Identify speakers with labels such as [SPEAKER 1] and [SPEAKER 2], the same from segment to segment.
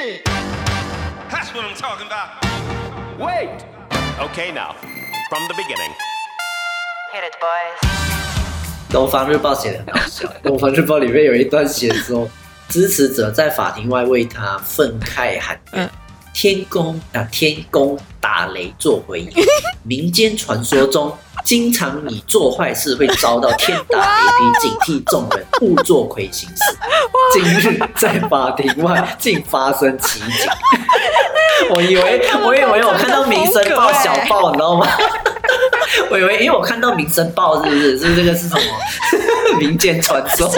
[SPEAKER 1] shit.
[SPEAKER 2] That's what I'm talking about.
[SPEAKER 1] Wait.
[SPEAKER 3] Okay, now, from the beginning.
[SPEAKER 4] Hit it, boys.
[SPEAKER 5] 东方日报写的很好笑，东方日报里面有一段写说，支持者在法庭外为他愤慨喊冤。天公啊，天公打雷做回应。民间传说中，经常你做坏事会遭到天打雷劈，警惕众人勿做亏心事。今日在法庭外竟发生奇景，我以为我以为我看到《民生报》小报，你知道吗？我以为，因为我看到《民生报》，是不是？是这个是什么？民间传说。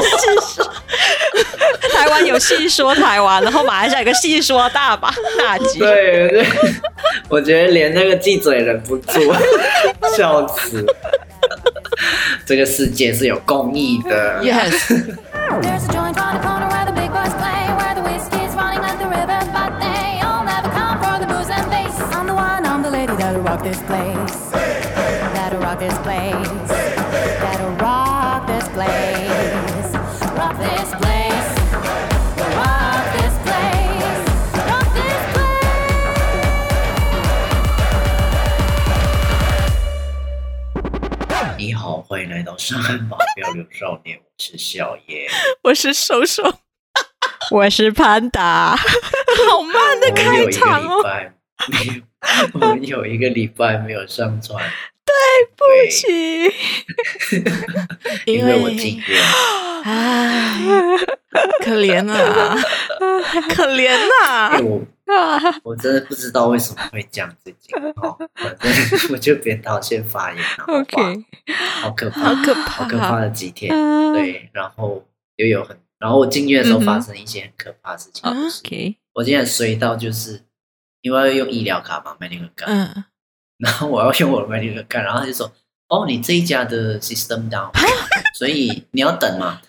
[SPEAKER 6] 台湾有戏说台湾，然后马来西亚有个戏说大把大吉。
[SPEAKER 5] 对对，我觉得连那个记者也忍不住笑死。这个世界是有公义的。
[SPEAKER 6] Yes。
[SPEAKER 5] 你好，欢迎来到上海马标流少年，我是小叶，
[SPEAKER 6] 我是瘦瘦，我是潘达，好慢的开场哦。
[SPEAKER 5] 我们有一个礼拜没有上传，
[SPEAKER 6] 对不起，
[SPEAKER 5] 因为我禁月，
[SPEAKER 6] 唉，可怜啊，可怜啊，
[SPEAKER 5] 我我真的不知道为什么会这样子讲，反正我就别到先发言了，
[SPEAKER 6] OK，
[SPEAKER 5] 好可怕，
[SPEAKER 6] 好可怕，
[SPEAKER 5] 好可怕的几天，对，然后又有很，然后我进院的时候发生一些很可怕的事情
[SPEAKER 6] ，OK，
[SPEAKER 5] 我今天衰到就是。因为要用医疗卡嘛，买那个卡，
[SPEAKER 6] 嗯，
[SPEAKER 5] 然后我要用我的买那个卡，然后他就说：“哦，你这一家的 system down，所以你要等嘛。”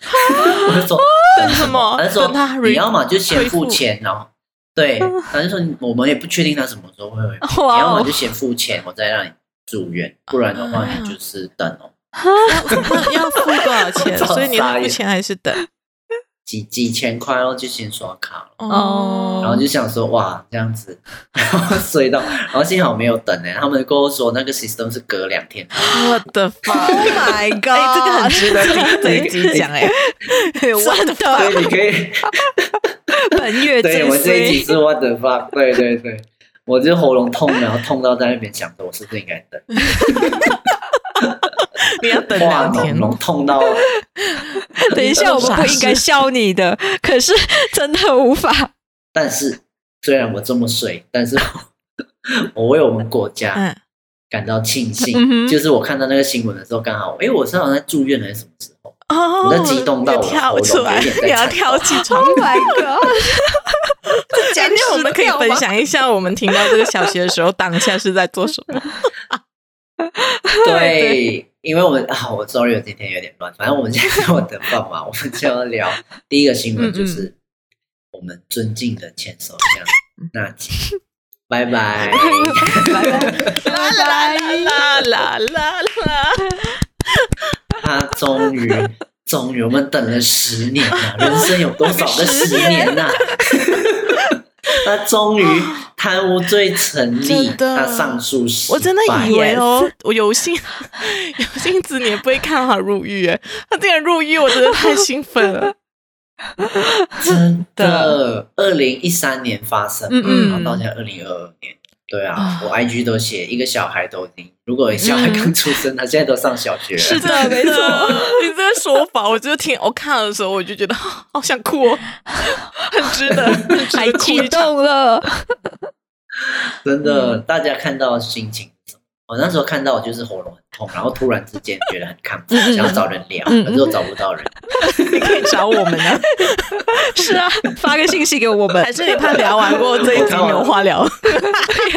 [SPEAKER 5] 我就说：“等什么？”他就说：“你要嘛就先付钱，然后对，他就说我们也不确定他什么时候会回，你要嘛就先付钱，我再让你住院，不然的话你就是等哦。”
[SPEAKER 6] 要付多少钱？所以你要付钱还是等？
[SPEAKER 5] 几几千块，然后就先刷卡了
[SPEAKER 6] 哦，
[SPEAKER 5] 然后就想说哇这样子，然后睡到，然后幸好没有等哎，他们跟我说那个 system 是隔两天。
[SPEAKER 6] 我的妈！Oh my god！哎，这个很值得听这一集讲哎，真的，
[SPEAKER 5] 所以你可以
[SPEAKER 6] 本月最
[SPEAKER 5] 对，我这一集是 what the fuck，对对对，我就喉咙痛，然后痛到在那边想着我是不是应该等。
[SPEAKER 6] 你要等两天，
[SPEAKER 5] 痛到。
[SPEAKER 6] 等一下，我们不应该笑你的，可是真的无法。
[SPEAKER 5] 但是虽然我这么水，但是 我为我们国家感到庆幸。嗯、就是我看到那个新闻的时候，刚好，哎，我是好像在住院还是什么时候？哦，我在激动到我
[SPEAKER 6] 跳出来，你要跳起床来个。今天我们可以分享一下，我们听到这个消息的时候，当下是在做什么？
[SPEAKER 5] 对。因为我们啊，我 sorry，我今天有点乱。反正我们现在我等放嘛，我们就要聊第一个新闻，就是我们尊敬的前首相纳吉，拜拜，拜拜，
[SPEAKER 6] 啦啦啦啦啦啦，
[SPEAKER 5] 他终于，终于，我们等了十年了，人生有多少个十年呐？他终于贪污罪成立，他上诉失败。
[SPEAKER 6] 我真的以为哦，我有幸 有幸子你也不会看他入狱哎，他竟然入狱，我真的太兴奋了。
[SPEAKER 5] 真的，二零一三年发生，嗯，然后到现在二零二二年。对啊，我 IG 都写一个小孩都听，如果小孩刚出生，他现在都上小学了。
[SPEAKER 6] 是的，没错。你这个说法，我就听我看的时候，我就觉得好想哭哦，很值得，太激动了。
[SPEAKER 5] 真的，大家看到心情？我那时候看到就是喉咙很痛，然后突然之间觉得很亢 奋，想要找人聊，可是我找不到人。
[SPEAKER 6] 你可以找我们啊。是啊，发个信息给我们，还是你怕聊完过这一集没有话聊？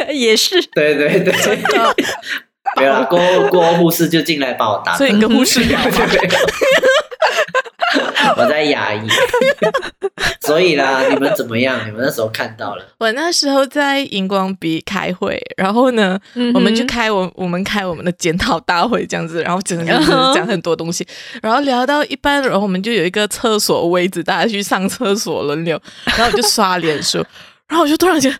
[SPEAKER 6] 也是，
[SPEAKER 5] 对对对，没有了，过过护士就进来把我打，
[SPEAKER 6] 所以你跟护士聊。
[SPEAKER 5] 我在牙医，所以啦，你们怎么样？你们那时候看到了？
[SPEAKER 6] 我那时候在荧光笔开会，然后呢，嗯、我们就开我我们开我们的检讨大会这样子，然后整个讲很多东西，然后聊到一半，然后我们就有一个厕所位置，大家去上厕所轮流，然后我就刷脸书。然后我就突然间，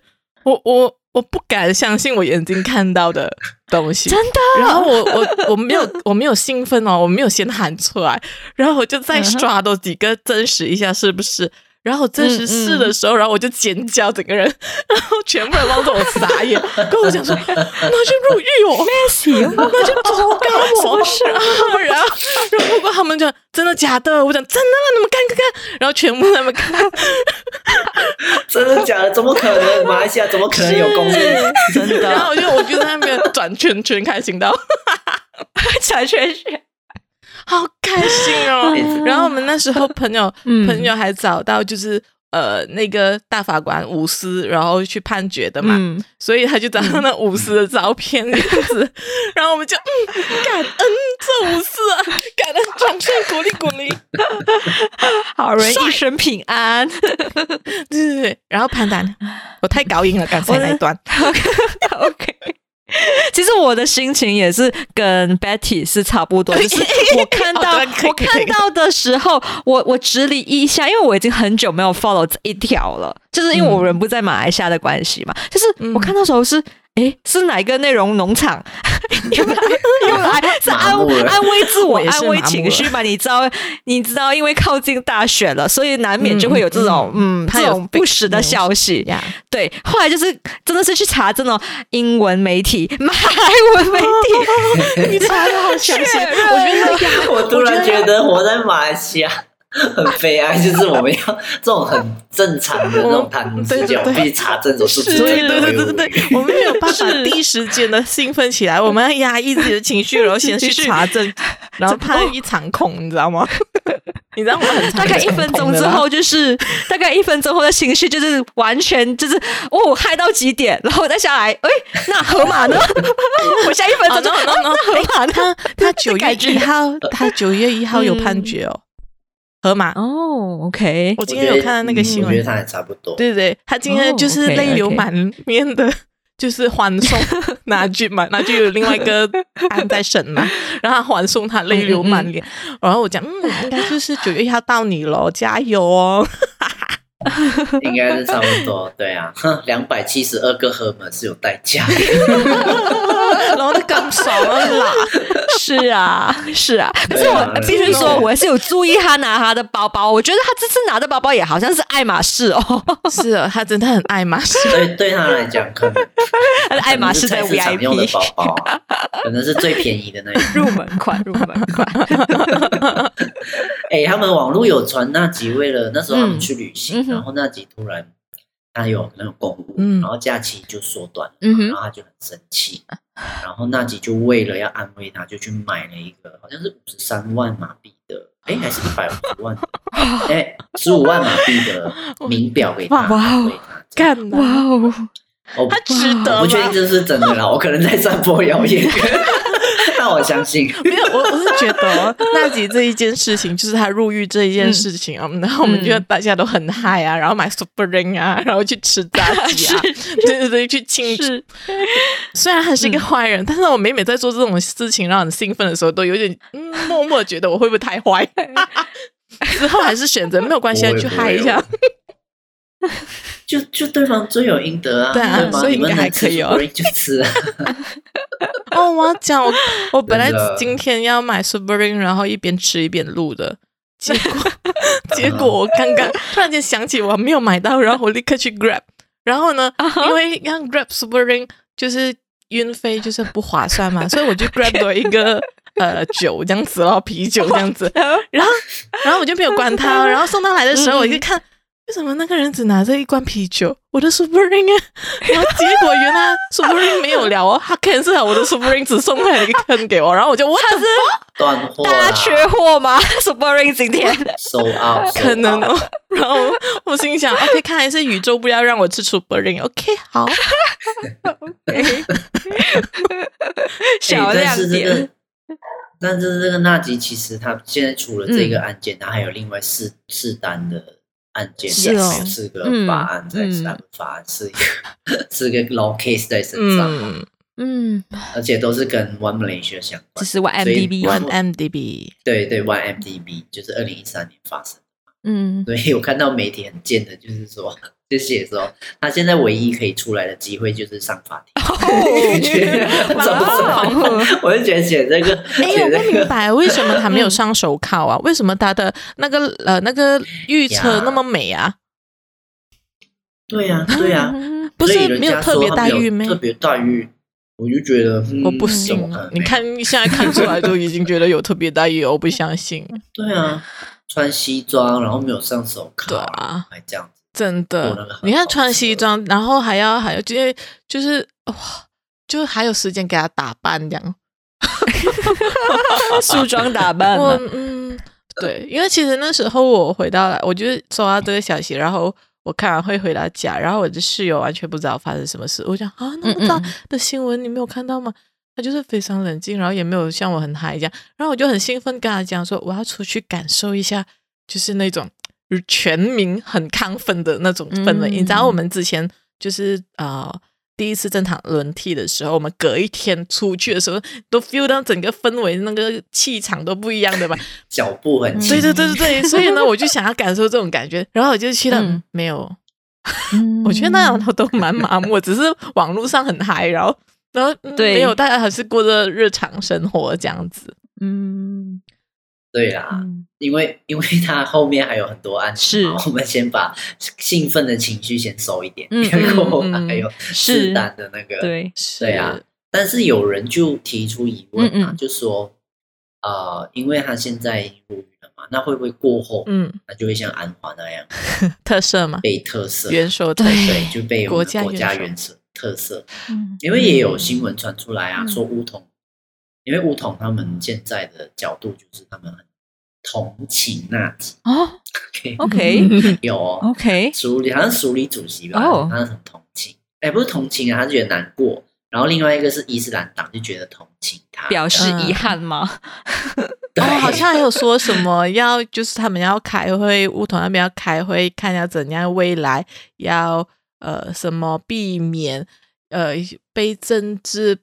[SPEAKER 6] 我我我不敢相信我眼睛看到的东西，
[SPEAKER 1] 真的。
[SPEAKER 6] 然后我我我没有我没有兴奋哦，我没有先喊出来，然后我就再刷多几个证实一下是不是。然后我真实试的时候，嗯嗯、然后我就尖叫，整个人，然后全部人望着我傻眼，跟我讲说：“那就入狱哦，那就糟糕我。”是啊，然后，然后不过他们讲真的假的，我讲真的，你们看看看，然后全部他们看，
[SPEAKER 5] 真的假的？怎么可能？马来西亚怎么可能有公园？真的。
[SPEAKER 6] 然后我就我就在那边转圈圈，开心到
[SPEAKER 1] 转圈圈。
[SPEAKER 6] 好开心哦！然后我们那时候朋友 朋友还找到就是呃那个大法官伍斯，然后去判决的嘛，嗯、所以他就找到那伍斯的照片这样子，然后我们就嗯感恩这伍斯啊，感恩掌声鼓励鼓励，
[SPEAKER 1] 好人一生平安，
[SPEAKER 6] 对对对，然后潘丹，我太高音了，刚才那一段
[SPEAKER 1] ，OK OK。其实我的心情也是跟 Betty 是差不多，就是我看到我看到的时候，我我直理一下，因为我已经很久没有 follow 这一条了，就是因为我人不在马来西亚的关系嘛，就是我看到时候是。诶，是哪一个内容农场？又来又来，是安安慰自我、安慰情绪嘛？你知道，你知道，因为靠近大选了，所以难免就会有这种嗯，嗯这种不实的消息呀。对，后来就是真的是去查这种英文媒体、马来文媒体，你查的好详细。我觉得，
[SPEAKER 5] 我突然觉得活在马来西亚。很悲哀，就是我们要 这种很正常的那种谈资料，必须查证。
[SPEAKER 6] 对对对对对，我们没有办法第一时间的兴奋起来，我们要压抑自己的情绪，然后先去查证，然后怕一场空，你知道吗？你知道吗？
[SPEAKER 1] 大概一分钟之后，就是大概一分钟后的情绪，就是完全就是哦嗨到极点，然后再下来，哎，那河马呢？我下一分钟，那河马
[SPEAKER 6] 他他九月一号，他九月一号有判决哦。河马
[SPEAKER 1] 哦，OK，
[SPEAKER 6] 我今天有看到那个新闻，
[SPEAKER 5] 我觉得他也差不多。
[SPEAKER 6] 对对对，他今天就是泪流满面的，就是欢送 那句嘛，那句有另外一个案在审嘛，然后他欢送他泪流满脸，然后我讲，嗯，应该就是九月一号到你喽，加油哦。
[SPEAKER 5] 应该是差不多，对啊，两百七十二个河马是有代价的，
[SPEAKER 6] 然后更少了啦。
[SPEAKER 1] 是啊，是啊，可是我必须说，我还是有注意他拿他的包包，我觉得他这次拿的包包也好像是爱马仕哦。
[SPEAKER 6] 是啊，他真的很爱马仕。
[SPEAKER 5] 对，对他来讲，可能
[SPEAKER 1] 他的爱马仕在 VIP
[SPEAKER 5] 用的包包，可能是最便宜的那一
[SPEAKER 1] 入门款，入门款。
[SPEAKER 5] 哎，他们网络有传那几位了，那时候他们去旅行。然后那集突然他有那种公务，嗯、然后假期就缩短了，嗯、然后他就很生气，然后那集就为了要安慰他，就去买了一个好像是五十三万马币的，哎，还是一百五十万，哎，十五万马币的名表给他，哇哦，
[SPEAKER 1] 干哇哦，
[SPEAKER 5] 我
[SPEAKER 6] 他值得？
[SPEAKER 5] 我不确定这是真的啦，我可能在散播谣言。那我相信。
[SPEAKER 6] 没有，我我是觉得那集这一件事情，就是她入狱这一件事情啊，嗯、然后我们觉得大家都很嗨啊，然后买 Superring 啊，然后去吃炸鸡啊，对对对，去庆祝。虽然他是一个坏人，嗯、但是我每每在做这种事情让人兴奋的时候，都有点、嗯、默默觉得我会不会太坏？之后还是选择没有关系，去嗨一下。
[SPEAKER 5] 就就对方罪有应得啊，
[SPEAKER 6] 对啊，所以应该还可以哦，
[SPEAKER 5] 就吃啊。
[SPEAKER 6] 哦，我要讲，我 我本来今天要买 Superring，然后一边吃一边录的，结果结果我刚刚突然间想起我没有买到，然后我立刻去 Grab，然后呢，因为让 Grab Superring 就是运费就是不划算嘛，所以我就 Grab 了一个呃酒这样子咯，啤酒这样子，然后然后我就没有关他，然后送到来的时候我就看。为什么那个人只拿着一罐啤酒？我的 Superring 啊！然后结果原来 Superring 没有聊哦，他 cancel 了我的 Superring，只送来了一个坑给我，然后我就问他是
[SPEAKER 5] 断货，
[SPEAKER 1] 大家缺货吗？Superring 今天
[SPEAKER 5] 收 out，
[SPEAKER 6] 可能哦。然后我心想，OK，看来是宇宙不要让我吃 Superring。OK，好。OK，
[SPEAKER 1] 小亮点。
[SPEAKER 5] 但是这个纳吉其实他现在除了这个案件，他还有另外四四单的。案件是四个法案在审，法案是一个 是个 law case 在身上，嗯，而且都是跟 One Malaysia 相关，
[SPEAKER 1] 这是 One MDB
[SPEAKER 6] One MDB，
[SPEAKER 5] 对对 One MDB 就是二零一三年发生的，嗯，所以我看到媒体很贱的，就是说就写说他现在唯一可以出来的机会就是上法庭。我就觉得写这个，
[SPEAKER 6] 哎、欸，我不明白为什么他没有上手铐啊？为什么他的那个呃那个预测那么美啊？
[SPEAKER 5] 对呀、啊，对呀、啊，
[SPEAKER 6] 不是没有特别待遇吗？
[SPEAKER 5] 特别待遇。我就觉得、嗯、
[SPEAKER 6] 我不信，你看你现在看出来都已经觉得有特别待遇，我不相信。
[SPEAKER 5] 对啊，穿西装然后没有上手铐，
[SPEAKER 6] 对啊，
[SPEAKER 5] 还这样子，
[SPEAKER 6] 真的。你看穿西装，然后还要还要，因为就是哇，就还有时间给他打扮这样，
[SPEAKER 1] 梳妆打扮。
[SPEAKER 6] 我嗯，对，因为其实那时候我回到来，我就收到这个消息，然后。我看完会回到家，然后我的室友完全不知道发生什么事。我讲啊，那么大的新闻你没有看到吗？他就是非常冷静，然后也没有像我很嗨这样。然后我就很兴奋跟他讲说，我要出去感受一下，就是那种全民很亢奋的那种氛围。你知道我们之前就是啊。呃第一次政党轮替的时候，我们隔一天出去的时候，都 feel 到整个氛围、那个气场都不一样的吧？
[SPEAKER 5] 脚步很轻，
[SPEAKER 6] 对对对对对。所以呢，我就想要感受这种感觉，然后我就去了，嗯、没有。我觉得那样都蛮麻木，只是网络上很嗨，然后然后没有，大家还是过着日常生活这样子。嗯。
[SPEAKER 5] 对啦，嗯、因为因为他后面还有很多案子，是。我们先把兴奋的情绪先收一点，嗯、然后还有适当的那个，对对啊。但是有人就提出疑问啊，就说，呃，因为他现在入狱了嘛，那会不会过后，嗯，那就会像安华那样
[SPEAKER 6] 特色嘛，
[SPEAKER 5] 被特色
[SPEAKER 6] 元首特色
[SPEAKER 5] 对，就被国家国家元首特色。嗯，因为也有新闻传出来啊，嗯、说乌统，因为乌统他们现在的角度就是他们很。同情那集。
[SPEAKER 1] 哦，OK，
[SPEAKER 5] 有哦
[SPEAKER 1] ，OK，
[SPEAKER 5] 署理好像署理主席吧，哦。他是很同情，哎，不是同情啊，他是觉得难过。然后另外一个是伊斯兰党，就觉得同情他，
[SPEAKER 1] 表示遗憾吗？
[SPEAKER 6] 哦，好像还有说什么要，就是他们要开会，乌统那边要开会，看要怎样未来要呃什么避免呃被政治。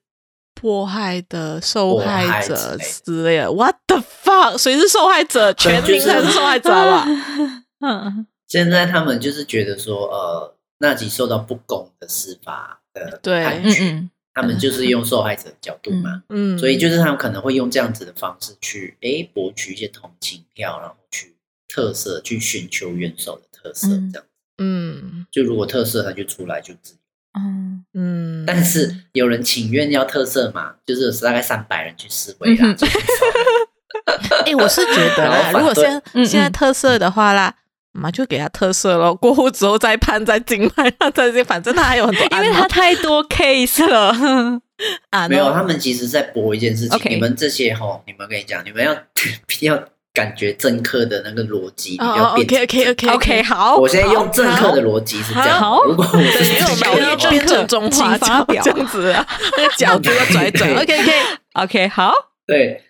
[SPEAKER 6] 迫害的受害者之类的，What the fuck？谁是受害者？全民才是受害者吧？
[SPEAKER 5] 嗯，现在他们就是觉得说，呃，纳吉受到不公的司法的判决，嗯嗯，他们就是用受害者的角度嘛，嗯，所以就是他们可能会用这样子的方式去，诶，博取一些同情票，然后去特色，去寻求元首的特色，这样，嗯，就如果特色他就出来就自。嗯嗯，但是有人请愿要特色嘛，就是大概三百人去示威啦。
[SPEAKER 6] 哎，我是觉得啦，如果现现在特色的话啦，嘛就给他特色咯。过户之后再判再禁卖，再这反正他还有很多，
[SPEAKER 1] 因为他太多 case 了
[SPEAKER 5] 啊。没有，他们其实在播一件事情。你们这些哈，你们跟你讲，你们要 要。感觉政客的那个逻辑比较变
[SPEAKER 6] OK OK OK OK 好，
[SPEAKER 5] 我现在用政客的逻辑是这样。如果我是
[SPEAKER 6] 小叶政客中华 发表这样子啊，那个角度要转转。OK OK OK 好。
[SPEAKER 5] 对，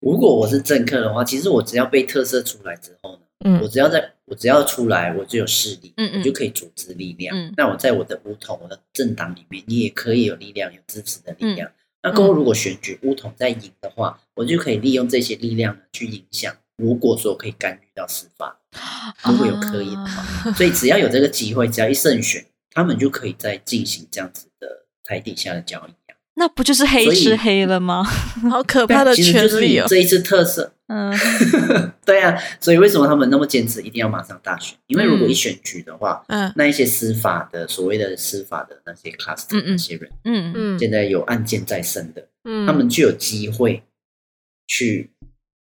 [SPEAKER 5] 如果我是政客的话，其实我只要被特色出来之后呢，嗯，我只要在我只要出来，我就有势力，嗯嗯，我就可以组织力量。那我在我的乌统我的政党里面，你也可以有力量，有支持的力量。那过后如果选举乌统在赢的话，我就可以利用这些力量去影响。如果说可以干预到司法，如果有可以的话，所以只要有这个机会，只要一胜选，他们就可以再进行这样子的台底下的交易啊。
[SPEAKER 1] 那不就是黑吃黑了吗？
[SPEAKER 6] 好可怕的权利哦！
[SPEAKER 5] 这一次特色，嗯，对啊，所以为什么他们那么坚持一定要马上大选？因为如果一选举的话，嗯，那一些司法的所谓的司法的那些 cluster 那些人，嗯嗯，现在有案件在身的，嗯，他们就有机会去。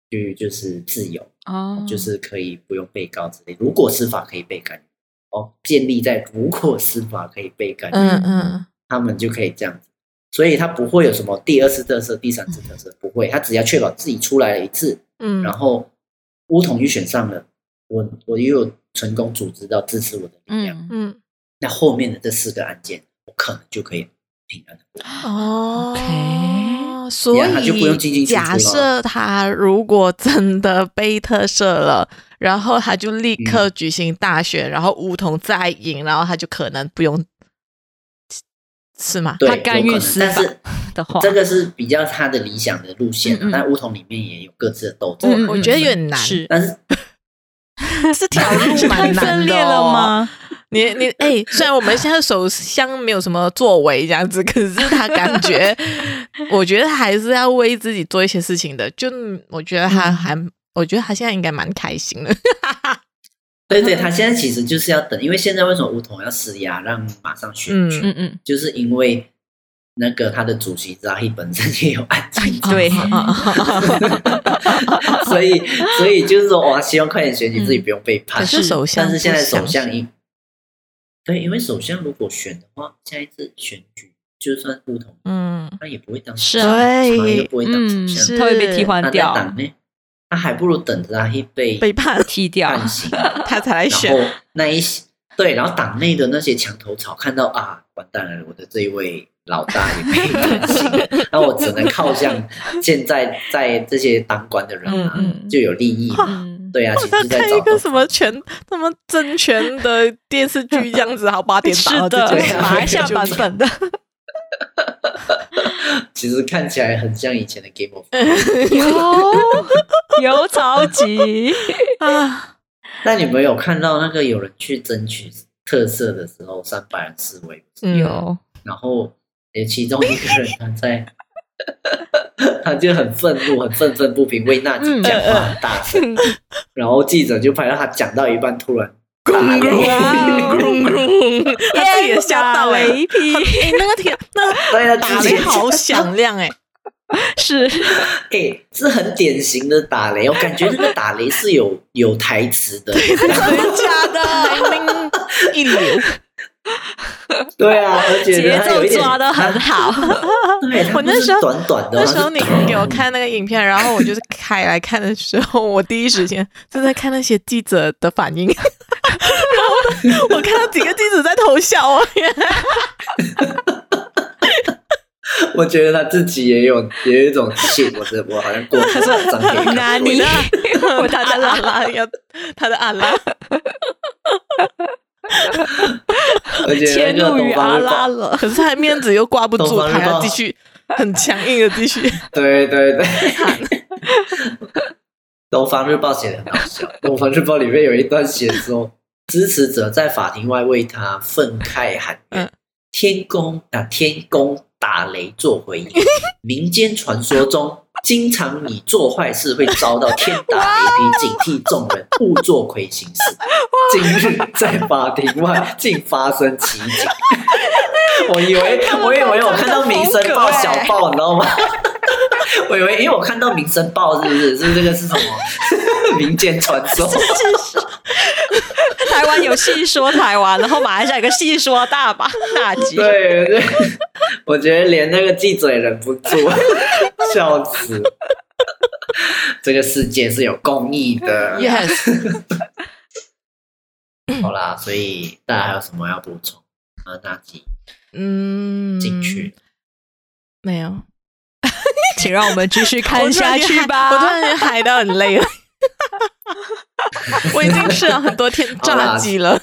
[SPEAKER 5] 就就是自由哦，就是可以不用被告之类。如果司法可以被干预哦，建立在如果司法可以被干预，嗯嗯，他们就可以这样子。所以他不会有什么第二次特色、第三次特色，不会。他只要确保自己出来了一次，嗯，然后乌统就选上了，我我又有成功组织到支持我的力量，嗯，那后面的这四个案件，我可能就可以平安的过。
[SPEAKER 6] 哦，OK。所以，假设他如果真的被特赦了，然后他就立刻举行大选，然后梧桐再赢，然后他就可能不用，是吗？
[SPEAKER 5] 对，
[SPEAKER 1] 他干预司法的话，
[SPEAKER 5] 这个是比较他的理想的路线。但梧桐里面也有各自的斗争，
[SPEAKER 6] 我觉得有点难。
[SPEAKER 5] 是但是，
[SPEAKER 6] 是条路蛮难的、哦、
[SPEAKER 1] 分裂了吗？
[SPEAKER 6] 你你 哎、欸，虽然我们现在首相没有什么作为这样子，可是他感觉，我觉得还是要为自己做一些事情的。就我觉得他还，嗯、我觉得他现在应该蛮开心的。
[SPEAKER 5] 对对，他现在其实就是要等，因为现在为什么乌统要施压让马上选举？
[SPEAKER 1] 嗯嗯，
[SPEAKER 5] 就是因为那个他的主席扎希本身也有案情，
[SPEAKER 1] 对，
[SPEAKER 5] 所以所以就是说，我希望快点选举，自己不用被判。
[SPEAKER 6] 是首相，
[SPEAKER 5] 但是现在首相一。对，因为首相如果选的话，下一次选举就算不同，嗯，他也不会当首相，他也不会当首相，
[SPEAKER 1] 他会被替换掉。
[SPEAKER 5] 那呢？他还不如等着他被
[SPEAKER 6] 被判
[SPEAKER 1] 踢掉，
[SPEAKER 6] 他才来选。
[SPEAKER 5] 然后那一些对，然后党内的那些墙头草看到啊，完蛋了，我的这一位老大也被判刑，那我只能靠向现在 在这些当官的人啊，就有利益。对啊，其实在找
[SPEAKER 6] 一个什么权、什么政权的电视剧这样子，好八点档的，
[SPEAKER 1] 对，马来西亚 版本的。
[SPEAKER 5] 其实看起来很像以前的 Game of，
[SPEAKER 1] 有 有超级啊！
[SPEAKER 5] 那你们有看到那个有人去争取特色的时候，三百人示威？
[SPEAKER 1] 有。
[SPEAKER 5] 然后，也，其中一个人他在。他就很愤怒，很愤愤不平，为纳吉讲话很大声，然后记者就拍到他讲到一半，突然轰隆轰隆，
[SPEAKER 6] 他自己也吓到雷劈，哎，那个天，那个打雷。好响亮哎，
[SPEAKER 1] 是，
[SPEAKER 5] 哎，是很典型的打雷，我感觉那个打雷是有 有台词的，
[SPEAKER 6] 真的假的？一流。
[SPEAKER 5] 对啊，而且
[SPEAKER 1] 节奏抓的很好。
[SPEAKER 5] 对，
[SPEAKER 6] 我那时候
[SPEAKER 5] 短短的，
[SPEAKER 6] 那时候你给我看那个影片，然后我就是开来看的时候，我第一时间就在看那些记者的反应，我看到几个记者在偷笑啊。
[SPEAKER 5] 我觉得他自己也有也有一种气，我是我好像过他是张黑，
[SPEAKER 1] 哪里？
[SPEAKER 6] 我他的阿拉要他的阿拉。
[SPEAKER 5] 而且迁怒于阿拉
[SPEAKER 6] 了，可是他面子又挂不住，还要继续很强硬的继续。
[SPEAKER 5] 对对对，《东方日报》写的很好笑，《东方日报》里面有一段写说，支持者在法庭外为他愤慨喊冤，天公啊，天公打雷做回应，民间传说中。经常你做坏事会遭到天打雷劈，警惕众人勿做亏心事。今日在法庭外 竟发生奇景，我以为我以为我看到《民生报》小报，你知道吗？我以为因为我看到《民生报》是不是？是这个是什么 民间传说？
[SPEAKER 1] 台湾有戏说台湾，然后马来西亚有个戏说大把大吉。
[SPEAKER 5] 对对，我觉得连那个记者也忍不住 笑死。这个世界是有公义的。
[SPEAKER 6] Yes。
[SPEAKER 5] 好啦，所以大家还有什么要补充？啊，大吉，嗯，进去
[SPEAKER 6] 没有？
[SPEAKER 1] 请让我们继续看下去吧。
[SPEAKER 6] 我突然间嗨到很累了。我已经吃了很多天炸鸡了，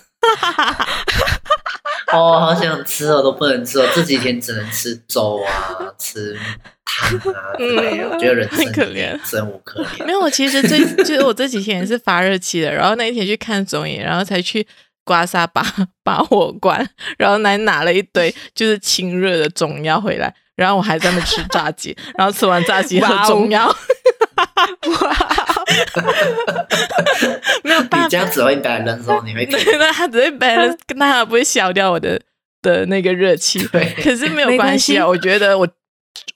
[SPEAKER 5] 哦，好想吃哦，都不能吃哦，这几天只能吃粥啊，吃汤啊之类的。我觉得人生很可怜，生无可恋。
[SPEAKER 6] 没有，我其实最就是我这几天也是发热期的，然后那一天去看综艺，然后才去刮痧拔拔火罐，然后来拿了一堆就是清热的中药回来，然后我还在那吃炸鸡，然后吃完炸鸡喝中药。没有办法，
[SPEAKER 5] 你这样只会 balance，你会
[SPEAKER 6] 那他只会 balance，跟他不会消掉我的的那个热气。
[SPEAKER 5] 对，
[SPEAKER 6] 可是没有关系啊，我觉得我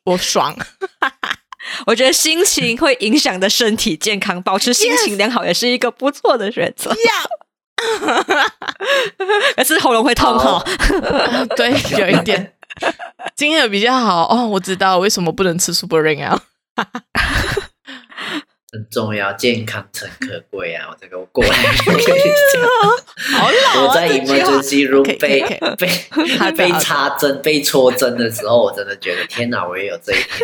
[SPEAKER 6] 我爽。
[SPEAKER 1] 我觉得心情会影响的身体健康，保持心情良好也是一个不错的选择。
[SPEAKER 6] 要，
[SPEAKER 1] 可是喉咙会痛哈。
[SPEAKER 6] 对，有一点。今天有比较好哦，我知道为什么不能吃 Super Ring 啊。
[SPEAKER 5] 很重要，健康诚可贵啊！我这个我过来跟你讲，
[SPEAKER 6] 好老啊！
[SPEAKER 5] 我在 emergency room 被被被插针、被戳针的时候，我真的觉得天哪！我也有这一天。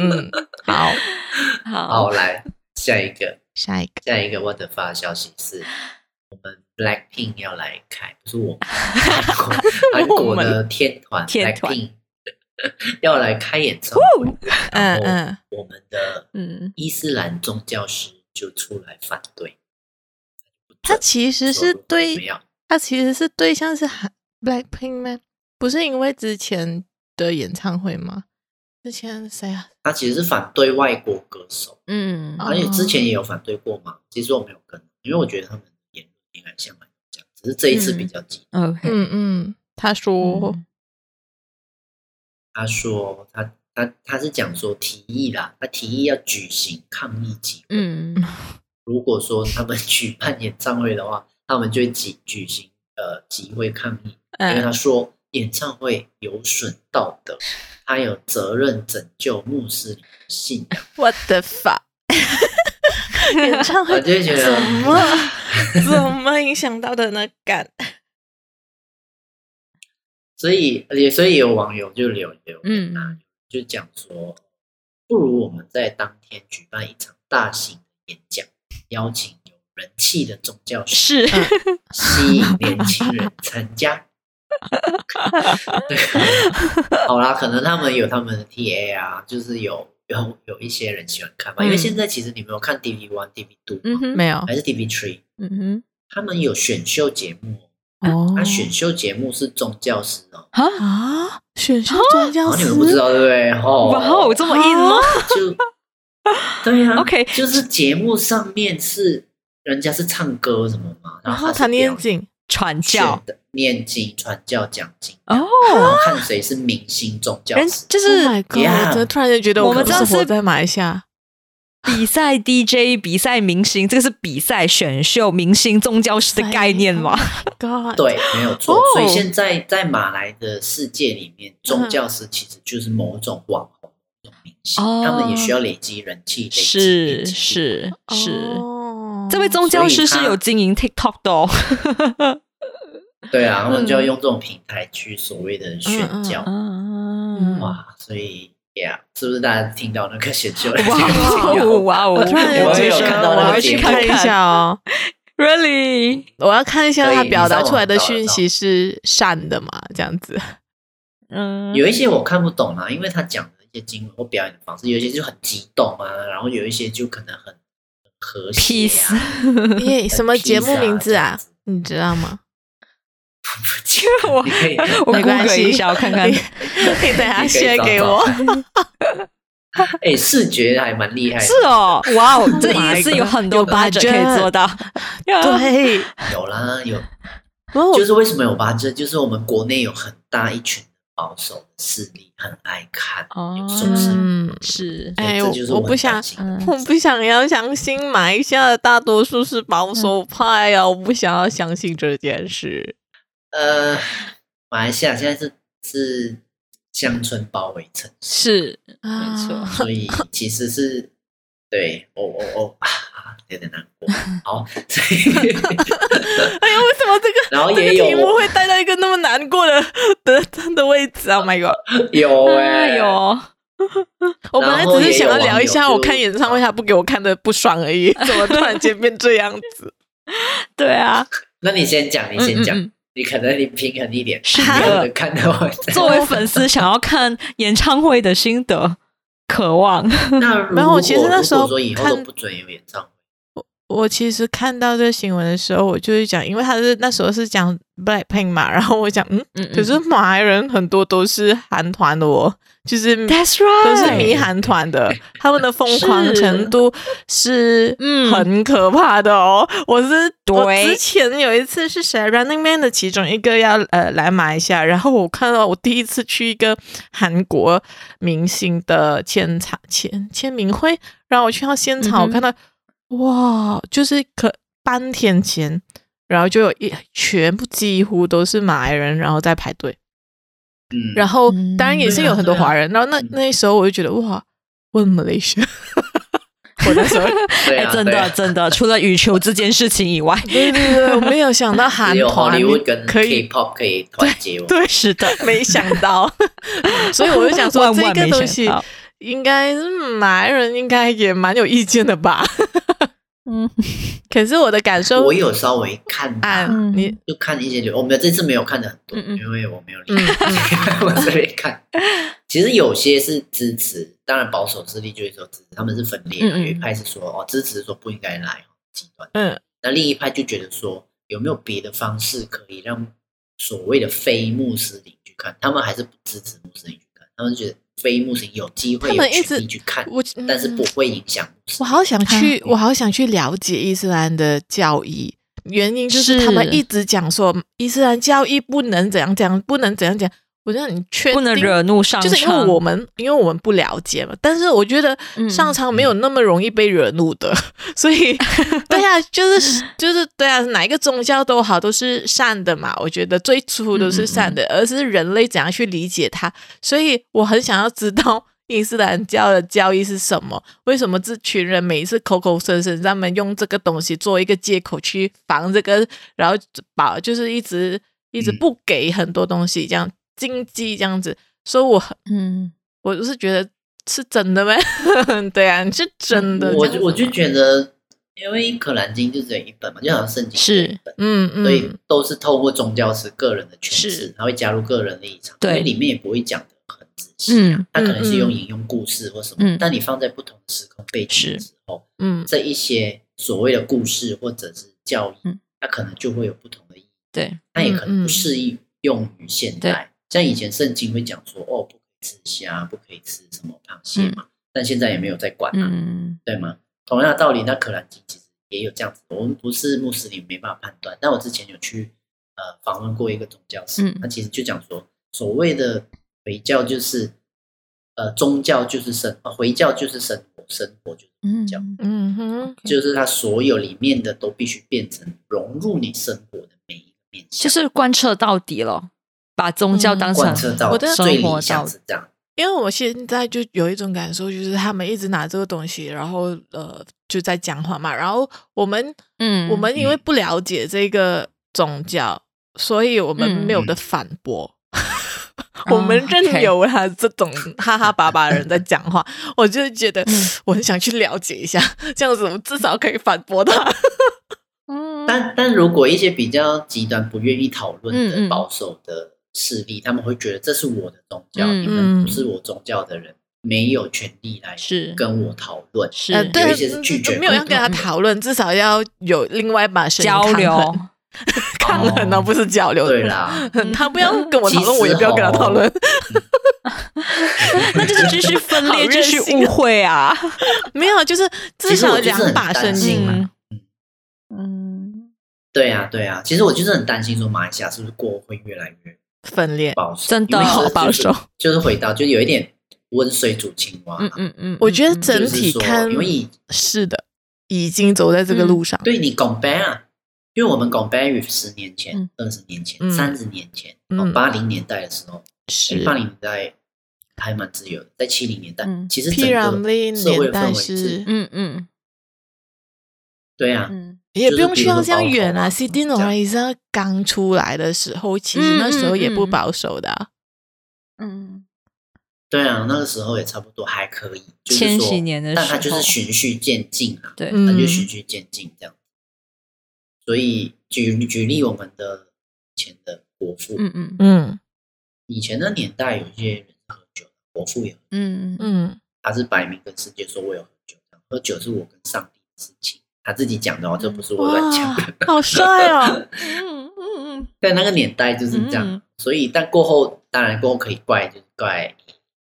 [SPEAKER 6] 嗯，好
[SPEAKER 5] 好，好，来下一个，
[SPEAKER 6] 下一个，
[SPEAKER 5] 下一个我的发消息是，我们 Blackpink 要来开，不是我们 韩国的天团 Blackpink。要来开演唱会，嗯嗯，然后我们的伊斯兰宗教师就出来反对。
[SPEAKER 6] 他其实是
[SPEAKER 5] 对
[SPEAKER 6] 他其实是对象是韩 Blackpink 吗？不是因为之前的演唱会吗？之前谁啊？
[SPEAKER 5] 他其实是反对外国歌手，
[SPEAKER 1] 嗯，
[SPEAKER 5] 而且之前也有反对过嘛。其实我没有跟，因为我觉得他们言论应该像蛮这样，只是这一次比较激动。
[SPEAKER 1] 嗯
[SPEAKER 6] 嗯嗯，他说，
[SPEAKER 1] 嗯
[SPEAKER 5] 他说他他他是讲说提议啦，他提议要举行抗议集会。
[SPEAKER 1] 嗯，
[SPEAKER 5] 如果说他们举办演唱会的话，他们就会举举行呃集会抗议，因为他说演唱会有损道德，他有责任拯救穆斯林信仰。
[SPEAKER 6] What the fuck？演唱会
[SPEAKER 5] 我就觉得
[SPEAKER 6] 怎么 怎么影响到的呢？干，
[SPEAKER 5] 所以也所以有网友就留留
[SPEAKER 1] 嗯
[SPEAKER 5] 言啊，就讲说，不如我们在当天举办一场大型演讲，邀请有人气的宗教师，
[SPEAKER 1] 是，
[SPEAKER 5] 吸引年轻人参加。对，好啦，可能他们有他们的 TA 啊，就是有有有一些人喜欢看嘛。
[SPEAKER 1] 嗯
[SPEAKER 5] 因为现在其实你没有看 DV One、DV Two，
[SPEAKER 1] 嗯哼，
[SPEAKER 6] 没有，
[SPEAKER 5] 还是 DV Three，
[SPEAKER 1] 嗯哼。
[SPEAKER 5] 他们有选秀节目
[SPEAKER 6] 哦。
[SPEAKER 5] 哦，他选秀节目是宗教师哦，
[SPEAKER 1] 啊，
[SPEAKER 6] 啊，选秀宗教
[SPEAKER 5] 然后你，们不知道对不对？哦，
[SPEAKER 1] 哇哦，这么硬吗？
[SPEAKER 5] 就对呀、啊、
[SPEAKER 1] OK
[SPEAKER 5] 就是节目上面是人家是唱歌什么嘛，然后他
[SPEAKER 6] 然后他念经，
[SPEAKER 1] 传教。
[SPEAKER 5] 的念经、传教、讲经，
[SPEAKER 1] 哦，
[SPEAKER 5] 然后看谁是明星宗教
[SPEAKER 1] 人
[SPEAKER 5] 师。
[SPEAKER 1] 就是
[SPEAKER 6] Oh my
[SPEAKER 5] God，Yeah。
[SPEAKER 6] 我真的突然就觉得
[SPEAKER 1] 我
[SPEAKER 6] 们
[SPEAKER 1] 这是
[SPEAKER 6] 是活在马来西亚。
[SPEAKER 1] 比赛 DJ、比赛明星，这个是比赛选秀明星宗教师的概念吗
[SPEAKER 6] ？God，
[SPEAKER 5] 对，没有错。
[SPEAKER 1] 哦
[SPEAKER 5] 所以现在在马来的世界里面，宗教师其实就是某种网红、某种明星，
[SPEAKER 1] 哦。
[SPEAKER 5] 他们也需要累积人气，累积
[SPEAKER 1] 是是是，
[SPEAKER 6] 哦
[SPEAKER 1] 这位宗教师是有经营 TikTok 的哦。
[SPEAKER 5] 对啊，他们就要用这种平台去所谓的宣教。
[SPEAKER 1] 嗯，
[SPEAKER 5] 哇，所以呀是不是大家听到那个选秀？
[SPEAKER 1] 哇哦哇哦！
[SPEAKER 6] 我突然
[SPEAKER 5] 我也有看到那个
[SPEAKER 6] 要去看一下哦
[SPEAKER 1] ，Really？
[SPEAKER 6] 我要看一下他表达出来的讯息是善的嘛？这样子，
[SPEAKER 1] 嗯，
[SPEAKER 5] 有一些我看不懂啊，因为他讲的一些经文或表演的方式，有一些就很激动啊，然后有一些就可能很很和谐啊。
[SPEAKER 6] 耶，什么节目名字啊？你知道吗？
[SPEAKER 1] 我
[SPEAKER 5] 你可以，
[SPEAKER 1] 我
[SPEAKER 6] 没
[SPEAKER 1] 关
[SPEAKER 6] 系
[SPEAKER 1] 一下，我看看
[SPEAKER 6] 你。你等下
[SPEAKER 5] 你可以
[SPEAKER 6] share
[SPEAKER 5] 找
[SPEAKER 6] 给我。
[SPEAKER 5] 哎，视觉还蛮厉害的。
[SPEAKER 1] 是哦，哇哦，
[SPEAKER 6] 这
[SPEAKER 1] 意思有很多
[SPEAKER 6] 有
[SPEAKER 1] budget
[SPEAKER 6] budget
[SPEAKER 1] 可以做到。
[SPEAKER 6] 对，
[SPEAKER 5] 有啦，有，就是为什么有八折就是我们国内有很大一群保守的势力，很爱看，
[SPEAKER 1] 哦
[SPEAKER 5] 是不是？
[SPEAKER 6] 嗯，
[SPEAKER 1] 是，
[SPEAKER 6] 哎，我我不想我不想要相信马来西亚的大多数是保守派啊！我不想要相信这件事。
[SPEAKER 5] 呃，马来西亚现在是是乡村包围城市，
[SPEAKER 1] 是，
[SPEAKER 6] 啊
[SPEAKER 1] 没错
[SPEAKER 5] 所以其实是对我我我啊，有点难过。好，所以
[SPEAKER 6] 哎呀，为什么这个
[SPEAKER 5] 然后
[SPEAKER 6] 这
[SPEAKER 5] 也有
[SPEAKER 6] 个题目会带到一个那么难过的的的位置？Oh my god！
[SPEAKER 5] 有哎、
[SPEAKER 1] 有，
[SPEAKER 6] 我本来只是想要聊一下我看演唱会他不给我看的不爽而已，怎么突然间变这样子？
[SPEAKER 1] 对啊，
[SPEAKER 5] 那你先讲，你先讲，
[SPEAKER 1] 嗯嗯嗯
[SPEAKER 5] 你可能你平衡一点，
[SPEAKER 1] 是的
[SPEAKER 5] 人看
[SPEAKER 1] 作为粉丝想要看演唱会的心得，渴望。
[SPEAKER 5] 那如果
[SPEAKER 6] 没有其实那时候
[SPEAKER 5] 以后都不准有演唱会，
[SPEAKER 6] 我其实看到这个新闻的时候，我就是讲，因为他是那时候是讲 Blackpink 嘛，然后我讲，嗯，
[SPEAKER 1] 嗯
[SPEAKER 6] 可是马来人很多都是韩团的哦，就是
[SPEAKER 1] That's right，
[SPEAKER 6] 都是迷韩团的，他们的疯狂程度是
[SPEAKER 1] 嗯。
[SPEAKER 6] 很可怕的哦。我是我之前有一次是谁 Running Man 的其中一个要呃来马来西亚，然后我看到我第一次去一个韩国明星的签场签签名会，然后我去到现场，
[SPEAKER 1] 嗯
[SPEAKER 6] 我看到哇，就是可半天前，然后就有一全部几乎都是马来人，然后在排队。
[SPEAKER 5] 嗯，
[SPEAKER 6] 然后
[SPEAKER 1] 嗯
[SPEAKER 6] 当然也是有很多华人，然后那
[SPEAKER 5] 嗯
[SPEAKER 6] 那时候我就觉得哇，问 Malaysia，我那时候
[SPEAKER 5] 对啊，
[SPEAKER 1] 哎，真
[SPEAKER 5] 对啊
[SPEAKER 1] 的真的，除了羽球这件事情以外，
[SPEAKER 6] 对对对，我没有想到
[SPEAKER 5] 韩团
[SPEAKER 6] 可以
[SPEAKER 5] K-pop 可以团结我。
[SPEAKER 6] 对，
[SPEAKER 1] 是的，
[SPEAKER 6] 没想到，所以我就想
[SPEAKER 1] 说这
[SPEAKER 6] 个东西应该是马来人应该也蛮有意见的吧？
[SPEAKER 1] 嗯，
[SPEAKER 6] 可是我的感受，
[SPEAKER 5] 我有稍微看
[SPEAKER 6] 啊，
[SPEAKER 5] 他，
[SPEAKER 1] 嗯。
[SPEAKER 6] 你
[SPEAKER 5] 就看一些流，我们这次没有看的很多，
[SPEAKER 1] 嗯嗯。
[SPEAKER 5] 因为我没有理
[SPEAKER 6] 嗯
[SPEAKER 5] 我这边看。其实有些是支持当然保守势力就会说支持，他们是分裂，有一派是说哦支持说不应该来极端，
[SPEAKER 6] 嗯，
[SPEAKER 5] 那另一派就觉得说有没有别的方式可以让所谓的非穆斯林去看，他们还是不支持穆斯林去看，他们觉得非穆斯林有机会有权利去看，
[SPEAKER 6] 我
[SPEAKER 5] 但是不会影响。
[SPEAKER 6] 我好想去，我好想去了解伊斯兰的教义，原因就是他们一直讲说伊斯兰教义不能怎样怎样，不能怎样讲。我觉得你确定
[SPEAKER 1] 不能惹怒上苍，
[SPEAKER 6] 就是因为我们因为我们不了解嘛。但是我觉得上苍没有那么容易被惹怒的，嗯、所以 对呀、啊，就是就是对啊，哪一个宗教都好，都是善的嘛。我觉得最初都是善的，而是人类怎样去理解它。所以我很想要知道 伊斯兰教的教义是什么？为什么这群人每一次口口声声他们用这个东西做一个借口去防这个，然后把就是一直一直不给很多东西这样。经济这样子，所以我嗯，我就是觉得是真的呗，对啊，是真的。
[SPEAKER 5] 我我就觉得，因为《可兰经》就只有一本嘛，就好像圣经是嗯嗯，所以都是透过宗教是个人的诠释，他会加入个人的立场，对，里面也不会讲的很仔细，啊，他可能是用引用故事或什么，但你放在不同的时空背景的时候，嗯，这一些所谓的故事或者是教义，它可能就会有不同的意义，对，那也可能不适宜用于现代。像以前圣经会讲说，哦，不可以吃虾，不可以吃什么螃蟹嘛，嗯、但现在也没有在管啊，嗯、对吗？同样的道理，那可兰经其实也有这样子。我们不是穆斯林，没办法判断。但我之前有去呃访问过一个宗教师，他、嗯、其实就讲说，所谓的回教就是呃宗教就是生，回教就是生活，生活就是宗教，嗯哼，就是他所有里面的都必须变成融入你生活的每一个面向，
[SPEAKER 1] 就是贯彻到底了。把宗教当成
[SPEAKER 5] 我的生活这样子，这样。
[SPEAKER 6] 因为我现在就有一种感受，就是他们一直拿这个东西，然后呃，就在讲话嘛。然后我们，嗯，我们因为不了解这个宗教，所以我们没有的反驳。我们任由他这种哈哈巴巴的人在讲话，我就觉得我很想去了解一下，这样子我至少可以反驳他。
[SPEAKER 5] 嗯，但但如果一些比较极端、不愿意讨论的保守的。势力，他们会觉得这是我的宗教，嗯、你们不是我宗教的人，嗯、没有权利来跟我讨论。是，有一些是拒绝，
[SPEAKER 6] 没有要跟他讨论，至少要有另外一把
[SPEAKER 1] 交流，
[SPEAKER 6] 抗衡而不是交流。
[SPEAKER 5] 对啦，
[SPEAKER 6] 他不要跟我讨论，我也不要跟他讨论。
[SPEAKER 1] 那就是继续分裂，继续误会啊！
[SPEAKER 6] 没有，就是至少两把声音嘛。
[SPEAKER 5] 嗯，对呀，对呀。其实我就是很担心，说马来西亚是不是过后会越来越。
[SPEAKER 6] 分裂，
[SPEAKER 5] 保守，
[SPEAKER 1] 真的好保守，
[SPEAKER 5] 就是回到，就有一点温水煮青蛙。
[SPEAKER 6] 嗯嗯嗯，我觉得整体看，因为是的，已经走在这个路上。
[SPEAKER 5] 对你 compare 啊，因为我们 compare 于十年前、二十年前、三十年前、八零年代的时候，是。八零年代还蛮自由的，在七零年代，其实整个社会氛围是，嗯嗯，对啊。
[SPEAKER 6] 也不用去到这样远啊，CD Nurhaliza 刚出来的时候，其实那时候也不保守的。
[SPEAKER 5] 嗯，对啊，那个时候也差不多还可以。
[SPEAKER 1] 千禧年的时候，
[SPEAKER 5] 但它就是循序渐进啊，对，它就循序渐进这样。所以举举例，我们的以前的国父，嗯嗯嗯，以前的年代有一些人喝酒，国父也，嗯嗯，他是摆明跟世界说，我有喝酒，喝酒是我跟上帝的事情。他自己讲的哦，这不是我乱讲的。
[SPEAKER 6] 好帅哦！
[SPEAKER 5] 嗯 嗯嗯，在那个年代就是这样，嗯、所以但过后当然过后可以怪，就是怪